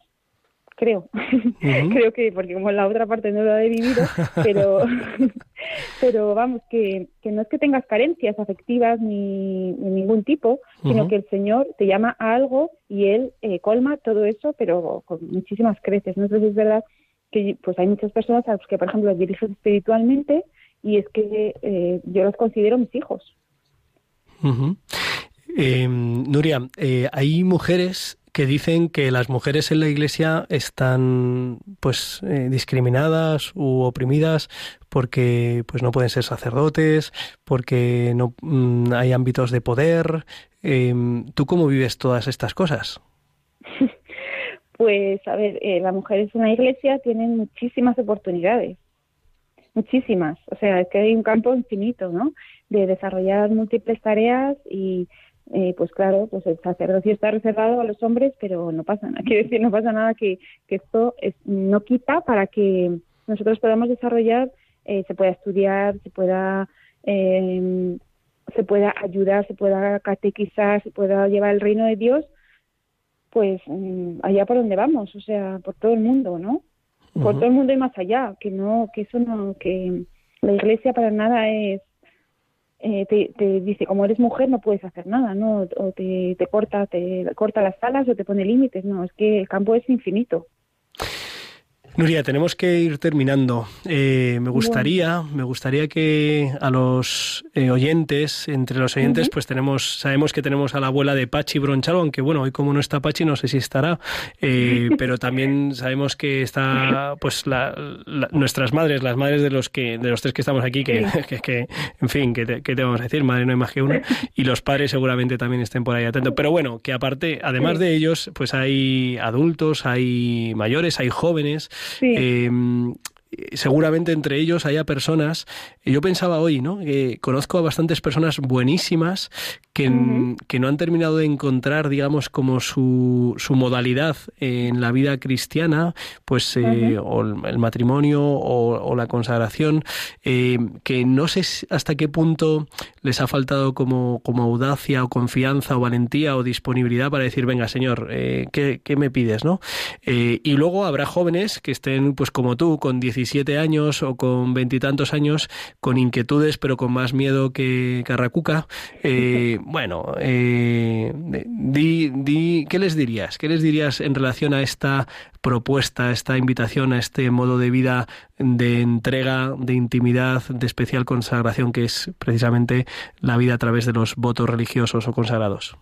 creo. creo que, porque como la otra parte no lo he vivido, pero, pero vamos, que, que no es que tengas carencias afectivas ni, de ningún tipo, sino que el Señor te llama a algo y Él eh, colma todo eso, pero con muchísimas creces. ¿no? Entonces es verdad que pues hay muchas personas a las que, por ejemplo, los diriges espiritualmente y es que eh, yo los considero mis hijos. Em, Nuria, eh, hay mujeres que dicen que las mujeres en la Iglesia están pues eh, discriminadas u oprimidas porque pues no pueden ser sacerdotes, porque no mm, hay ámbitos de poder. Em, ¿Tú cómo vives todas estas cosas? Pues a ver, eh, las mujeres en la Iglesia tienen muchísimas oportunidades, muchísimas. O sea, es que hay un campo infinito, ¿no? De desarrollar múltiples tareas y eh, pues claro, pues el sacerdocio está reservado a los hombres, pero no pasa nada. Quiero decir, no pasa nada que, que esto es, no quita para que nosotros podamos desarrollar, eh, se pueda estudiar, se pueda eh, se pueda ayudar, se pueda catequizar, se pueda llevar el reino de Dios, pues mm, allá por donde vamos, o sea, por todo el mundo, ¿no? Por todo el mundo y más allá, que no, que eso no, que la Iglesia para nada es eh, te, dice como eres mujer no puedes hacer nada no o te, te corta te corta las alas o te pone límites no es que el campo es infinito Nuria, tenemos que ir terminando. Eh, me gustaría, me gustaría que a los eh, oyentes, entre los oyentes, pues tenemos, sabemos que tenemos a la abuela de Pachi Bronchalo, aunque bueno, hoy como no está Pachi, no sé si estará, eh, pero también sabemos que está, pues nuestras madres, las madres de los que, de los tres que estamos aquí, que, que, en fin, que te, te, vamos a decir, madre no hay más que una, y los padres seguramente también estén por ahí atentos. Pero bueno, que aparte, además de ellos, pues hay adultos, hay mayores, hay jóvenes. Eh, seguramente entre ellos haya personas, yo pensaba hoy, ¿no? Que conozco a bastantes personas buenísimas que, que, no han terminado de encontrar, digamos, como su, su modalidad en la vida cristiana, pues, eh, o el matrimonio o, la consagración, eh, que no sé hasta qué punto les ha faltado como, como audacia o confianza o valentía o disponibilidad para decir, venga, Señor, eh, ¿qué, ¿qué, me pides, no? y luego habrá jóvenes que estén, pues como tú, con 17 años o con veintitantos años, con inquietudes, pero con más miedo que Carracuca. Eh, bueno, eh, di, di, ¿qué les dirías? ¿Qué les dirías en relación a esta propuesta, a esta invitación, a este modo de vida de entrega, de intimidad, de especial consagración, que es precisamente la vida a través de los votos religiosos o consagrados?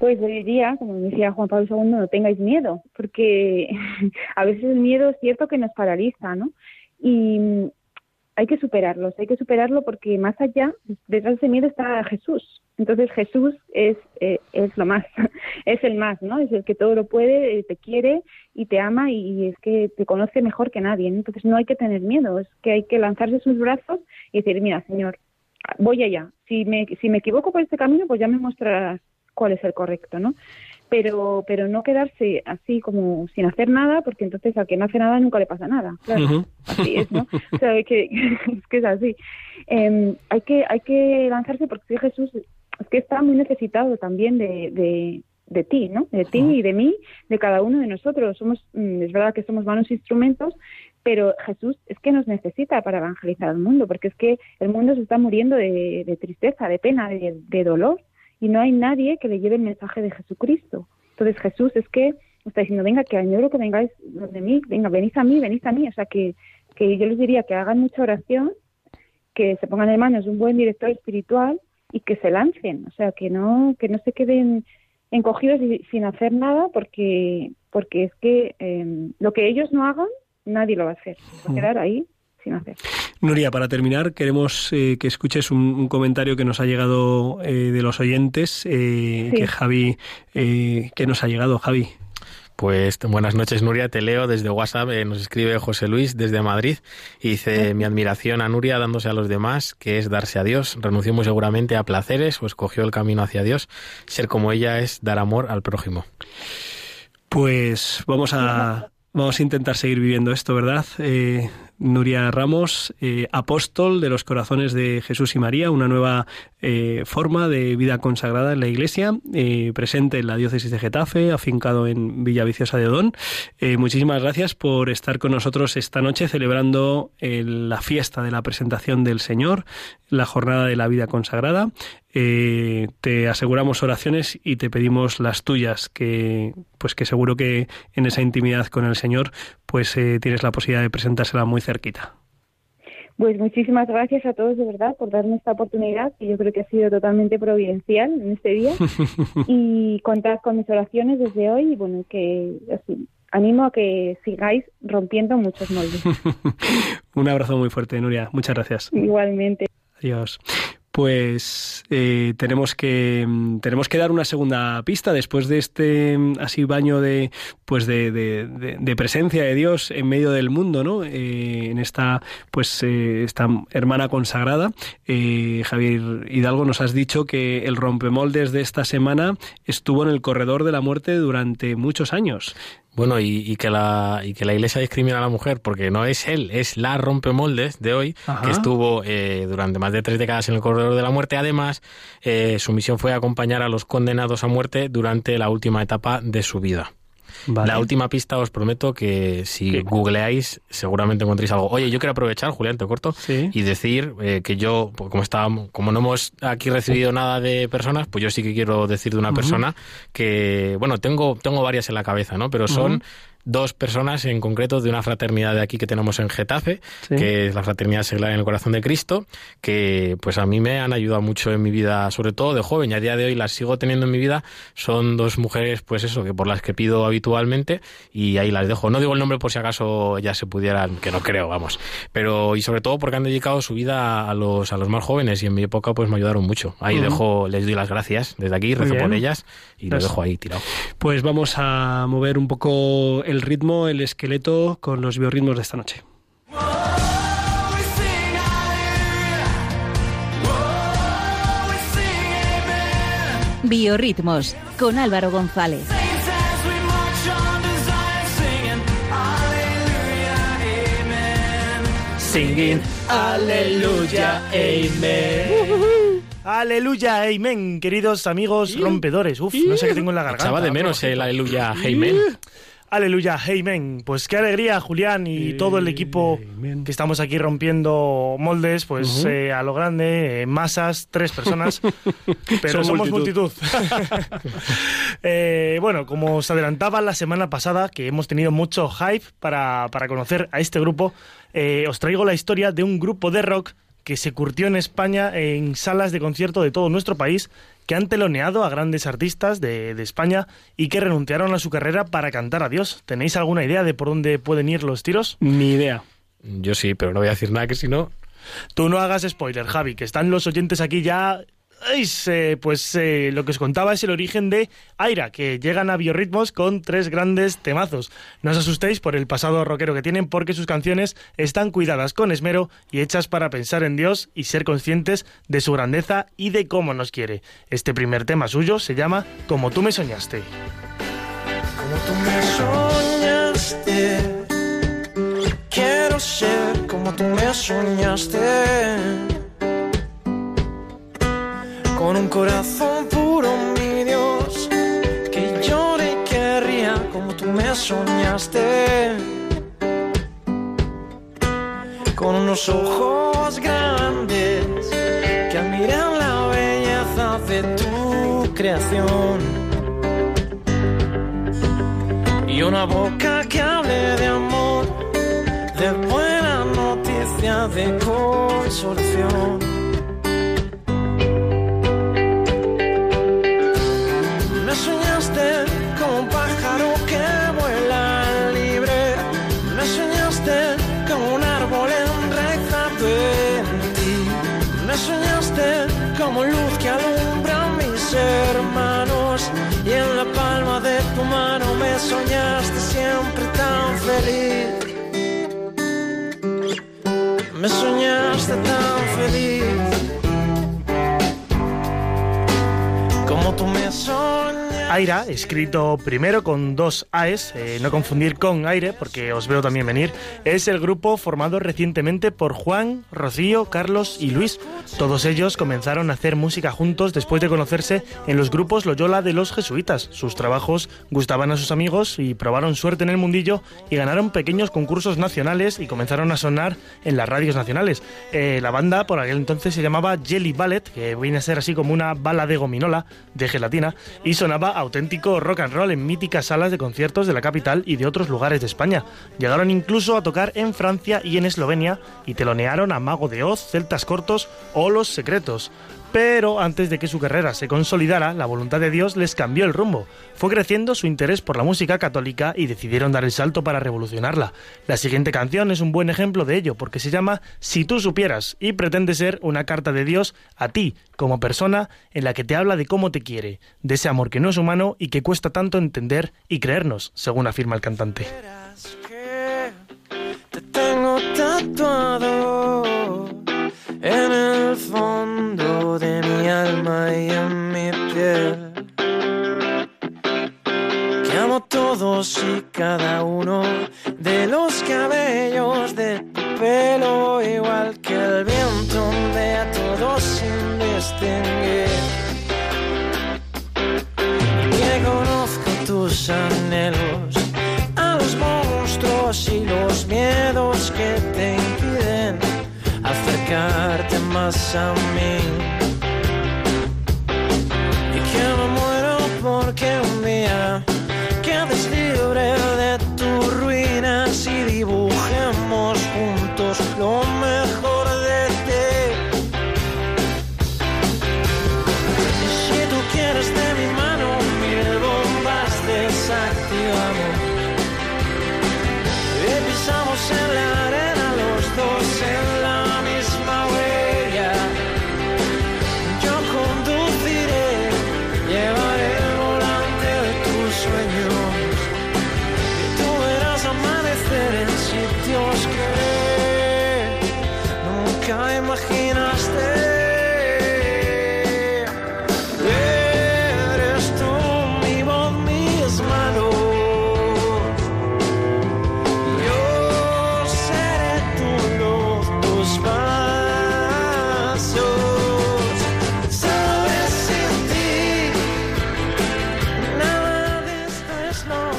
Pues yo diría, como decía Juan Pablo II, no tengáis miedo, porque a veces el miedo es cierto que nos paraliza, ¿no? Y hay que superarlos, hay que superarlo porque más allá, detrás de ese miedo está Jesús. Entonces Jesús es, eh, es lo más, es el más, ¿no? Es el que todo lo puede, eh, te quiere y te ama y es que te conoce mejor que nadie. Entonces no hay que tener miedo, es que hay que lanzarse sus brazos y decir, mira, Señor, voy allá. Si me, si me equivoco por este camino, pues ya me mostrarás cuál es el correcto, ¿no? Pero, pero no quedarse así como sin hacer nada, porque entonces al que no hace nada nunca le pasa nada. Claro, así es, ¿no? O sea, que, es que es así. Em, hay que hay que lanzarse porque Jesús es que está muy necesitado también de, de, de ti, ¿no? De ti y de mí, de cada uno de nosotros. Somos, mm, es verdad que somos malos instrumentos, pero Jesús es que nos necesita para evangelizar al mundo, porque es que el mundo se está muriendo de, de tristeza, de pena, de, de dolor y no hay nadie que le lleve el mensaje de Jesucristo. Entonces Jesús es que está diciendo, venga, que añoro que vengáis de mí, venga, venís a mí, venís a mí. O sea, que, que yo les diría que hagan mucha oración que se pongan en manos un buen director espiritual y que se lancen, o sea, que no que no se queden encogidos y sin hacer nada porque porque es que em, lo que ellos no hagan nadie lo va a hacer, va a quedar ahí sin hacer. Nuria, para terminar, queremos eh, que escuches un, comentario que nos ha llegado eh, de los oyentes, eh, que Javi, que nos ha llegado, Javi. Pues buenas noches Nuria, te leo desde WhatsApp, eh, nos escribe José Luis desde Madrid y dice mi admiración a Nuria dándose a los demás, que es darse a Dios, renunció muy seguramente a placeres o escogió el camino hacia Dios, ser como ella es dar amor al prójimo. Pues vamos a, vamos a intentar seguir viviendo esto, ¿verdad? Eh, Nuria Ramos, eh, apóstol de los corazones de Jesús y María, una nueva eh, forma de vida consagrada en la Iglesia, eh, presente en la diócesis de Getafe, afincado en Villaviciosa de Odón. muchísimas gracias por estar con nosotros esta noche celebrando la fiesta de la presentación del Señor, la jornada de la vida consagrada. te aseguramos oraciones y te pedimos las tuyas, que pues que seguro que en esa intimidad con el Señor, pues tienes la posibilidad de presentársela muy cerquita. Pues muchísimas gracias a todos de verdad por darme esta oportunidad que yo creo que ha sido totalmente providencial en este día y contad con mis oraciones desde hoy y bueno que animo a que sigáis rompiendo muchos moldes. Un abrazo muy fuerte Nuria, muchas gracias. Igualmente. Adiós pues eh, tenemos que mm, tenemos que dar una segunda pista. Después de este mm, así baño de pues de, de, presencia de Dios en medio del mundo no eh, en esta pues eh, esta hermana consagrada Javier Hidalgo nos has dicho que el rompemoldes de esta semana estuvo en el corredor de la muerte durante muchos años bueno, y, que la, y que la Iglesia discrimina a la mujer, porque no es él, es la rompemoldes de hoy, que estuvo eh, durante más de tres décadas en el corredor de la muerte. Además, eh, su misión fue acompañar a los condenados a muerte durante la última etapa de su vida. La última pista os prometo que si googleáis seguramente encontréis algo. Oye, yo quiero aprovechar, Julián, te corto, y decir eh, que yo, pues, como estábamos, como no hemos aquí recibido nada de personas, pues yo sí que quiero decir de una persona que, bueno, tengo, tengo varias en la cabeza, ¿no? Pero son dos personas en concreto de una fraternidad de aquí que tenemos en Getafe, que es la Fraternidad Seglar en el Corazón de Cristo, que pues a mí me han ayudado mucho en mi vida, sobre todo de joven, y a día de hoy las sigo teniendo en mi vida. Son dos mujeres, pues eso, que por las que pido habitualmente, y ahí las dejo. No digo el nombre por si acaso ya se pudieran, que no creo, vamos. Pero, y sobre todo porque han dedicado su vida a los, a los más jóvenes, y en mi época pues me ayudaron mucho. Ahí dejo, les doy las gracias desde aquí, rezo por ellas, y lo dejo ahí tirado. Pues vamos a mover un poco el ritmo, el esqueleto con los biorritmos de esta noche. Biorritmos con Álvaro González. Singing Aleluya, Amen. Aleluya, Amen, queridos amigos rompedores. Uf, no sé qué tengo en la garganta. Echaba de menos el Aleluya, Amen. Aleluya, Amen. Pues qué alegría, Julián y todo el equipo que estamos aquí rompiendo moldes, pues eh, a lo grande, eh, masas, tres personas, pero somos multitud. Eh, bueno, como os adelantaba la semana pasada, que hemos tenido mucho hype para, para conocer a este grupo, os traigo la historia de un grupo de rock que se curtió en España en salas de concierto de todo nuestro país que han teloneado a grandes artistas de, España y que renunciaron a su carrera para cantar a Dios. ¿Tenéis alguna idea de por dónde pueden ir los tiros? Ni idea. Yo sí, pero no voy a decir nada que si no... Tú no hagas spoiler, Javi, que están los oyentes aquí ya eh, pues eh, lo que os contaba es el origen de Aira, que llegan a Biorritmos con tres grandes temazos. No os asustéis por el pasado rockero que tienen, porque sus canciones están cuidadas con esmero y hechas para pensar en Dios y ser conscientes de su grandeza y de cómo nos quiere. Este primer tema suyo se llama Como tú me soñaste. Como tú me soñaste, quiero ser como tú me soñaste con un corazón puro, mi Dios, que llore y querría como tú me soñaste. Con unos ojos grandes que admiran la belleza de tu creación. Y una boca que hable de amor, de buena noticia de consolación. Aira, escrito primero con dos AES, eh, no confundir con aire, porque os veo también venir, es el grupo formado recientemente por Juan, Rocío, Carlos y Luis. Todos ellos comenzaron a hacer música juntos después de conocerse en los grupos Loyola de los Jesuitas. Sus trabajos gustaban a sus amigos y probaron suerte en el mundillo y ganaron pequeños concursos nacionales y comenzaron a sonar en las radios nacionales. Eh, la banda por aquel entonces se llamaba Jelly Ballet, que viene a ser así como una bala de gominola de gelatina, y sonaba auténtico rock and roll en míticas salas de conciertos de la capital y de otros lugares de España. Llegaron incluso a tocar en Francia y en Eslovenia y telonearon a Mago de Oz, Celtas Cortos o Los Secretos. Pero antes de que su carrera se consolidara, la voluntad de Dios les cambió el rumbo. Fue creciendo su interés por la música católica y decidieron dar el salto para revolucionarla. La siguiente canción es un buen ejemplo de ello, porque se llama Si tú supieras y pretende ser una carta de Dios a ti, como persona, en la que te habla de cómo te quiere, de ese amor que no es humano y que cuesta tanto entender y creernos, según afirma el cantante. Alma y en mi piel. Que amo todos y cada uno de los cabellos de tu pelo, igual que el viento ondea a todos sin distinguir. Que conozco tus anhelos, a los monstruos y los miedos que te impiden acercarte más a mí.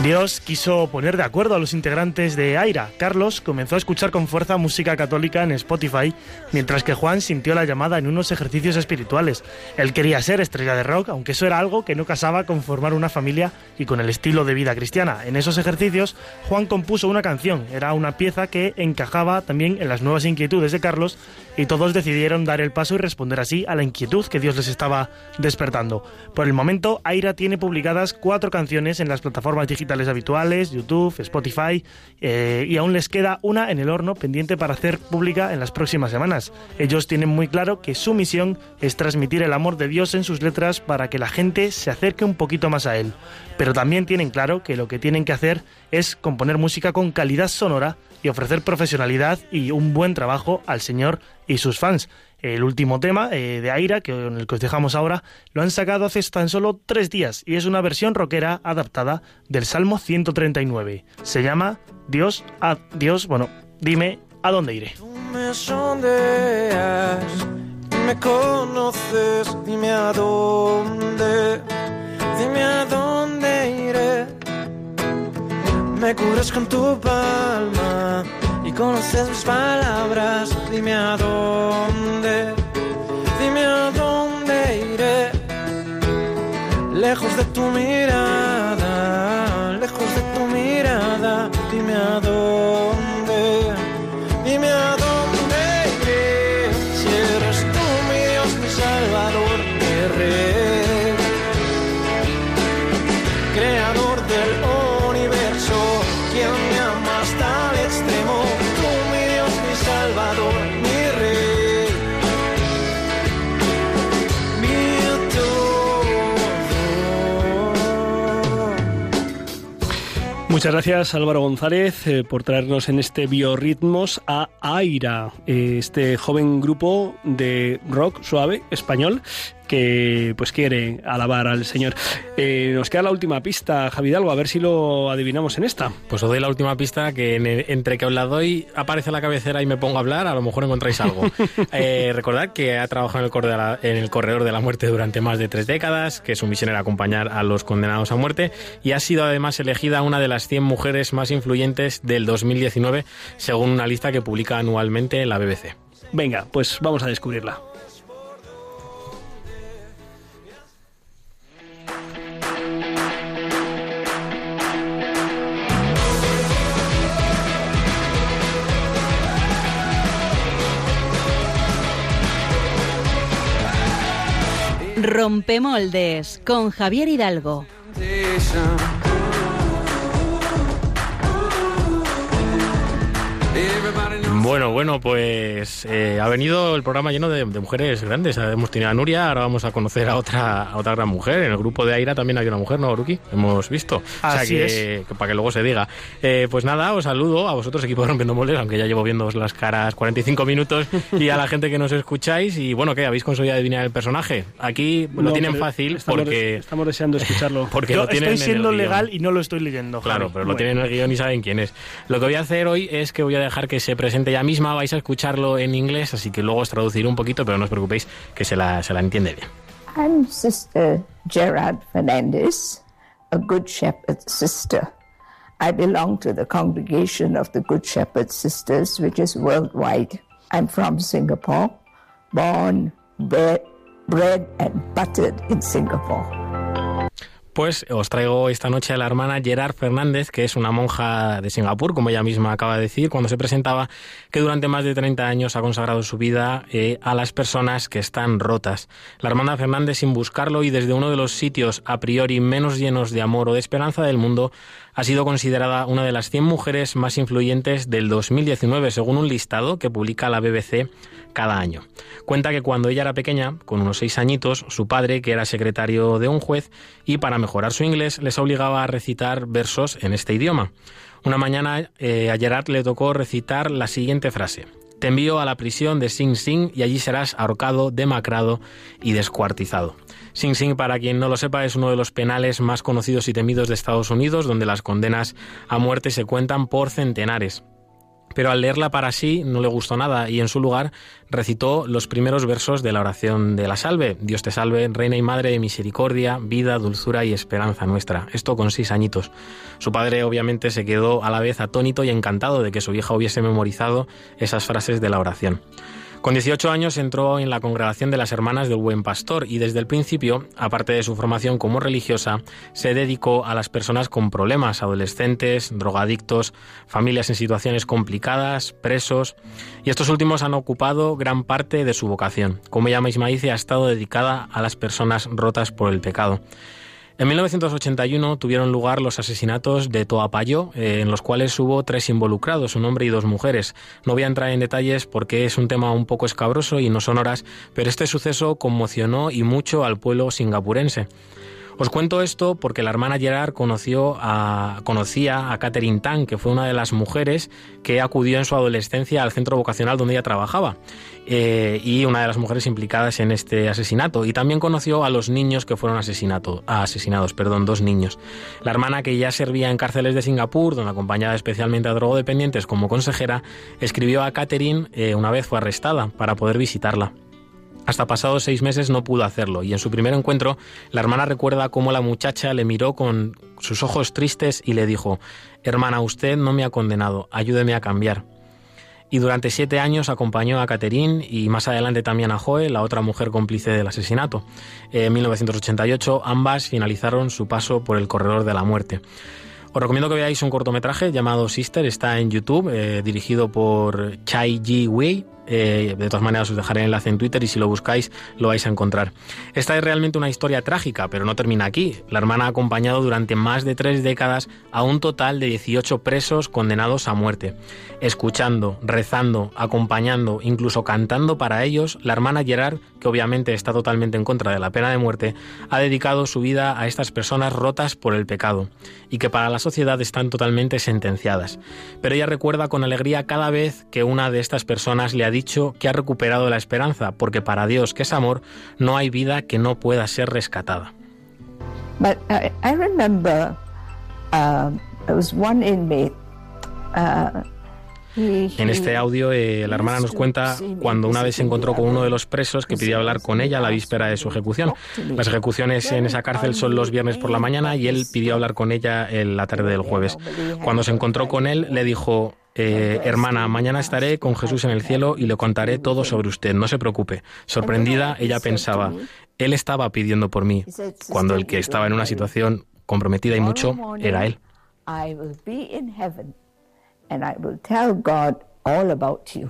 Dios quiso poner de acuerdo a los integrantes de Aira. Carlos comenzó a escuchar con fuerza música católica en Spotify, mientras que Juan sintió la llamada en unos ejercicios espirituales. Él quería ser estrella de rock, aunque eso era algo que no casaba con formar una familia y con el estilo de vida cristiana. En esos ejercicios, Juan compuso una canción. Era una pieza que encajaba también en las nuevas inquietudes de Carlos y todos decidieron dar el paso y responder así a la inquietud que Dios les estaba despertando. Por el momento, Aira tiene publicadas cuatro canciones en las plataformas digitales habituales, YouTube, Spotify, eh, y aún les queda una en el horno pendiente para hacer pública en las próximas semanas. Ellos tienen muy claro que su misión es transmitir el amor de Dios en sus letras para que la gente se acerque un poquito más a Él. Pero también tienen claro que lo que tienen que hacer es componer música con calidad sonora y ofrecer profesionalidad y un buen trabajo al Señor y sus fans. El último tema eh, de Aira, que en el que os dejamos ahora, lo han sacado hace tan solo tres días y es una versión rockera adaptada del Salmo 139. Se llama Dios, a Dios, bueno, dime a dónde iré. Tú me sondeas, me conoces, dime a dónde, dime a dónde iré. Me cubres con tu palma y conoces mis palabras, dime a dónde, dime a dónde iré. Lejos de tu mirada, lejos de tu mirada, dime a dónde. Muchas gracias Álvaro González eh, por traernos en este Biorritmos a Aira, eh, este joven grupo de rock suave español que pues quiere alabar al Señor. Eh, nos queda la última pista, Javi a ver si lo adivinamos en esta. Pues os doy la última pista que en el- entre que os la doy aparece la cabecera y me pongo a hablar, a lo mejor encontráis algo. Eh, recordad que ha trabajado en el, corredor de la, en el corredor de la muerte durante más de tres décadas, que su misión era acompañar a los condenados a muerte y ha sido además elegida una de las 100 mujeres más influyentes del 2019 según una lista que publica anualmente la BBC. Venga, pues vamos a descubrirla. Rompemoldes con Javier Hidalgo. Bueno, bueno, pues eh, ha venido el programa lleno de, de mujeres grandes. Hemos tenido a Nuria, ahora vamos a conocer a otra, a otra gran mujer. En el grupo de Aira también hay una mujer, ¿no, Ruki? Hemos visto. Así o sea que, que para que luego se diga. Eh, pues nada, os saludo a vosotros, equipo de Rompiendo Moldes, aunque ya llevo viendo las caras 45 minutos, y a la gente que nos escucháis. Y bueno, ¿qué? ¿Habéis conseguido adivinar el personaje? Aquí lo No, tienen fácil estamos, porque... estamos deseando escucharlo. porque Yo lo tienen estoy en el siendo guion. legal y no lo estoy leyendo. Claro, Javi. pero lo tienen en el guion y saben quién es. Lo que voy a hacer hoy es que voy a dejar que se presente ella misma, vais a escucharlo en inglés, así que luego os traduciré un poquito, pero no os preocupéis que se la, se la entiende bien. I'm Sister Gerard Fernandez, a Good Shepherd sister. I belong to the congregation of the Good Shepherd Sisters, which is worldwide. I'm from Singapore, born, bred, bred and buttered in Singapore. Pues os traigo esta noche a la hermana Gerard Fernández, que es una monja de Singapur, como ella misma acaba de decir, cuando se presentaba, que durante más de 30 años ha consagrado su vida eh, a las personas que están rotas. La hermana Fernández, sin buscarlo y desde uno de los sitios a priori menos llenos de amor o de esperanza del mundo, ha sido considerada una de las 100 mujeres más influyentes del 2019, según un listado que publica la BBC cada año. Cuenta que cuando ella era pequeña, con unos seis añitos, su padre, que era secretario de un juez, y para mejorar su inglés, les obligaba a recitar versos en este idioma. Una mañana eh, a Gerard le tocó recitar la siguiente frase. Te envío a la prisión de Sing Sing y allí serás ahorcado, demacrado y descuartizado. Sing Sing, para quien no lo sepa, es uno de los penales más conocidos y temidos de Estados Unidos, donde las condenas a muerte se cuentan por centenares. Pero al leerla para sí no le gustó nada y en su lugar recitó los primeros versos de la oración de la salve. Dios te salve, Reina y Madre de Misericordia, vida, dulzura y esperanza nuestra. Esto con seis añitos. Su padre obviamente se quedó a la vez atónito y encantado de que su hija hubiese memorizado esas frases de la oración. Con 18 años entró en la congregación de las Hermanas del Buen Pastor y desde el principio, aparte de su formación como religiosa, se dedicó a las personas con problemas, adolescentes, drogadictos, familias en situaciones complicadas, presos, y estos últimos han ocupado gran parte de su vocación. Como ella misma dice, ha estado dedicada a las personas rotas por el pecado. En 1981 tuvieron lugar los asesinatos de Toapayo, eh, en los cuales hubo tres involucrados, un hombre y dos mujeres. No voy a entrar en detalles porque es un tema un poco escabroso y no son horas, pero este suceso conmocionó y mucho al pueblo singapurense. Os cuento esto porque la hermana Gerard conocía a Catherine Tang, que fue una de las mujeres que acudió en su adolescencia al centro vocacional donde ella trabajaba, eh, y una de las mujeres implicadas en este asesinato. Y también conoció a los niños que fueron asesinados, perdón, dos niños. La hermana que ya servía en cárceles de Singapur, donde acompañaba especialmente a drogodependientes como consejera, escribió a Catherine eh, una vez fue arrestada para poder visitarla. Hasta pasados seis meses no pudo hacerlo y en su primer encuentro la hermana recuerda cómo la muchacha le miró con sus ojos tristes y le dijo, Hermana, usted no me ha condenado, ayúdeme a cambiar. Y durante siete años acompañó a Catherine y más adelante también a Joe, la otra mujer cómplice del asesinato. En 1988 ambas finalizaron su paso por el corredor de la muerte. Os recomiendo que veáis un cortometraje llamado Sister, está en YouTube, eh, dirigido por Chai Ji Wei Eh, de todas maneras os dejaré el enlace en Twitter y si lo buscáis lo vais a encontrar. Esta es realmente una historia trágica, pero no termina aquí. La hermana ha acompañado durante más de tres décadas a un total de 18 presos condenados a muerte. Escuchando, rezando, acompañando, incluso cantando para ellos, la hermana Gerard, que obviamente está totalmente en contra de la pena de muerte, ha dedicado su vida a estas personas rotas por el pecado y que para la sociedad están totalmente sentenciadas. Pero ella recuerda con alegría cada vez que una de estas personas le ha dicho que ha recuperado la esperanza, porque para Dios, que es amor, no hay vida que no pueda ser rescatada. But I, I remember uh, there was one inmate. Uh, En este audio, eh, la hermana nos cuenta cuando una vez se encontró con uno de los presos que pidió hablar con ella la víspera de su ejecución. Las ejecuciones en esa cárcel son los viernes por la mañana y él pidió hablar con ella en la tarde del jueves. Cuando se encontró con él, le dijo, eh, hermana, mañana estaré con Jesús en el cielo y le contaré todo sobre usted, no se preocupe. Sorprendida, ella pensaba, él estaba pidiendo por mí, cuando el que estaba en una situación comprometida y mucho era él.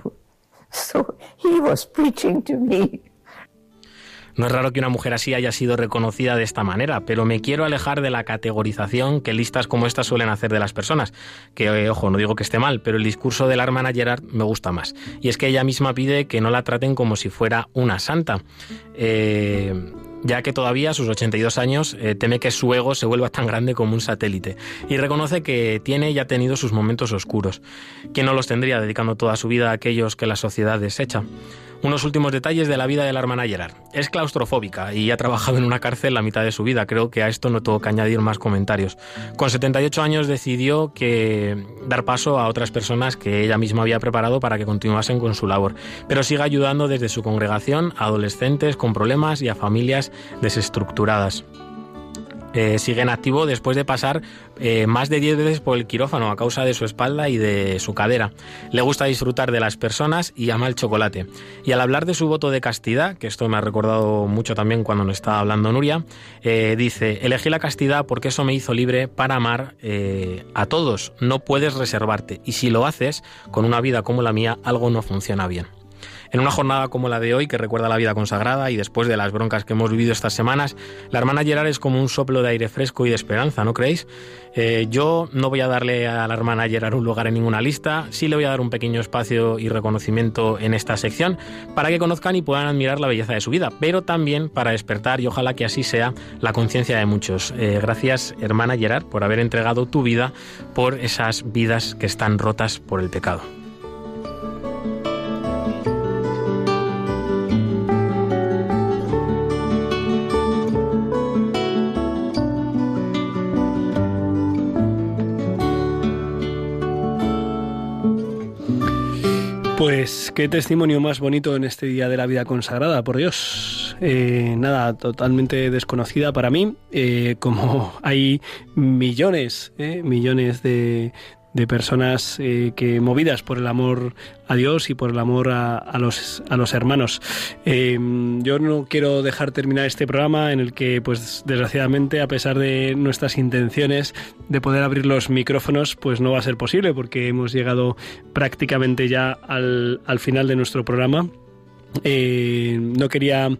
So he was preaching to me. No es raro que una mujer así haya sido reconocida de esta manera, pero me quiero alejar de la categorización que listas como esta suelen hacer de las personas. Que, eh, ojo, no digo que esté mal, pero el discurso de la hermana Gerard me gusta más. Y es que ella misma pide que no la traten como si fuera una santa. Eh, ya que todavía a sus 82 años eh, teme que su ego se vuelva tan grande como un satélite y reconoce que tiene y ha tenido sus momentos oscuros. ¿Quién no los tendría dedicando toda su vida a aquellos que la sociedad desecha? Unos últimos detalles de la vida de la hermana Gerard. Es claustrofóbica y ha trabajado en una cárcel la mitad de su vida. Creo que a esto no tengo que añadir más comentarios. Con 78 años decidió que dar paso a otras personas que ella misma había preparado para que continuasen con su labor, pero sigue ayudando desde su congregación a adolescentes con problemas y a familias desestructuradas. Eh, sigue en activo después de pasar eh, más de 10 veces por el quirófano a causa de su espalda y de su cadera. Le gusta disfrutar de las personas y ama el chocolate. Y al hablar de su voto de castidad, que esto me ha recordado mucho también cuando nos estaba hablando Nuria, eh, dice, elegí la castidad porque eso me hizo libre para amar a todos. No puedes reservarte. Y si lo haces, con una vida como la mía, algo no funciona bien. En una jornada como la de hoy, que recuerda la vida consagrada y después de las broncas que hemos vivido estas semanas, la hermana Gerard es como un soplo de aire fresco y de esperanza, ¿no creéis? Eh, yo no voy a darle a la hermana Gerard un lugar en ninguna lista, sí le voy a dar un pequeño espacio y reconocimiento en esta sección para que conozcan y puedan admirar la belleza de su vida, pero también para despertar y ojalá que así sea la conciencia de muchos. Eh, gracias, hermana Gerard, por haber entregado tu vida por esas vidas que están rotas por el pecado. Pues qué testimonio más bonito en este día de la vida consagrada, por Dios. Eh, nada, totalmente desconocida para mí, eh, como hay millones, eh, millones de, de personas eh, que movidas por el amor a Dios y por el amor a, a los, a los hermanos. Eh, yo no quiero dejar terminar este programa en el que, pues desgraciadamente, a pesar de nuestras intenciones de poder abrir los micrófonos, pues no va a ser posible porque hemos llegado prácticamente ya al, al final de nuestro programa. Eh, no quería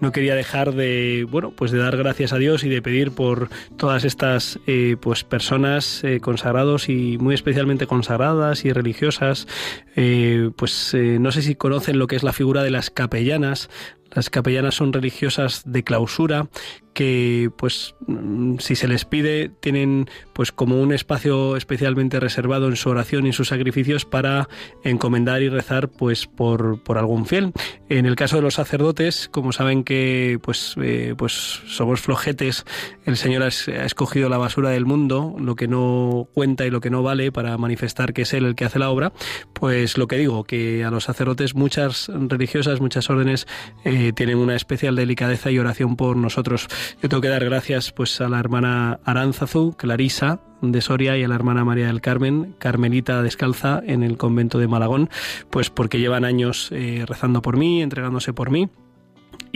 no quería dejar de bueno pues de dar gracias a Dios y de pedir por todas estas eh, pues personas eh, consagrados y muy especialmente consagradas y religiosas eh, pues eh, no sé si conocen lo que es la figura de las capellanas las capellanas son religiosas de clausura que pues mm, si se les pide tienen pues como un espacio especialmente reservado en su oración y en sus sacrificios para encomendar y rezar pues por, por algún fiel. En el caso de los sacerdotes, como saben que pues eh, pues somos flojetes, el Señor ha, es- ha escogido la basura del mundo, lo que no cuenta y lo que no vale para manifestar que es él el que hace la obra, pues lo que digo que a los sacerdotes muchas religiosas, muchas órdenes eh, tienen una especial delicadeza y oración por nosotros. Yo tengo que dar gracias pues a la hermana Aránzazu, Clarisa de Soria y a la hermana María del Carmen, Carmelita descalza en el convento de Malagón, pues porque llevan años eh, rezando por mí, entregándose por mí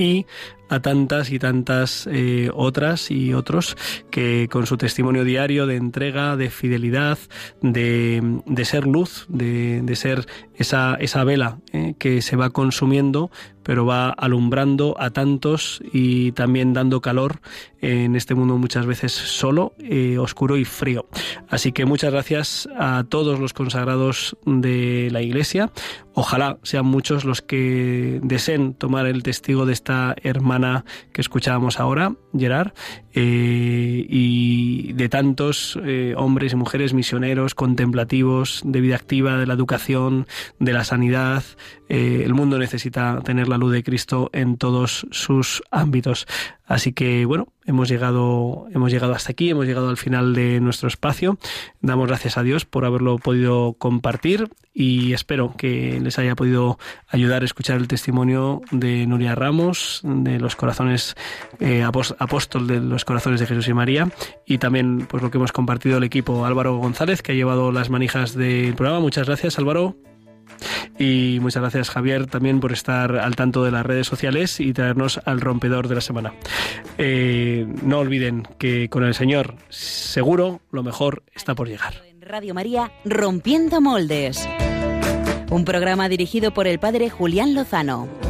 y a tantas y tantas eh, otras y otros que con su testimonio diario de entrega, de fidelidad, de, de ser luz, de, de, ser esa, esa vela eh, que se va consumiendo, pero va alumbrando a tantos y también dando calor en este mundo muchas veces solo, eh, oscuro y frío. Así que muchas gracias a todos los consagrados de la Iglesia. Ojalá sean muchos los que deseen tomar el testigo de esta hermana que escuchábamos ahora, Gerard, eh, y de tantos eh, hombres y mujeres misioneros, contemplativos, de vida activa, de la educación, de la sanidad. Eh, el mundo necesita tener la luz de Cristo en todos sus ámbitos. Así que bueno, hemos llegado, hemos llegado hasta aquí, hemos llegado al final de nuestro espacio. Damos gracias a Dios por haberlo podido compartir y espero que les haya podido ayudar a escuchar el testimonio de Nuria Ramos, de los corazones eh, apóstol de los corazones de Jesús y María, y también pues lo que hemos compartido el equipo Álvaro González, que ha llevado las manijas del programa. Muchas gracias, Álvaro. Y muchas gracias Javier también por estar al tanto de las redes sociales y traernos al rompedor de la semana. Eh, no olviden que con el Señor seguro lo mejor está por llegar. Radio María, Rompiendo Moldes. Un programa dirigido por el padre Julián Lozano.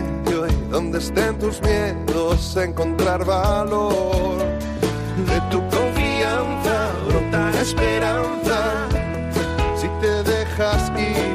donde estén tus miedos, encontrar valor. De tu confianza brota esperanza si te dejas ir.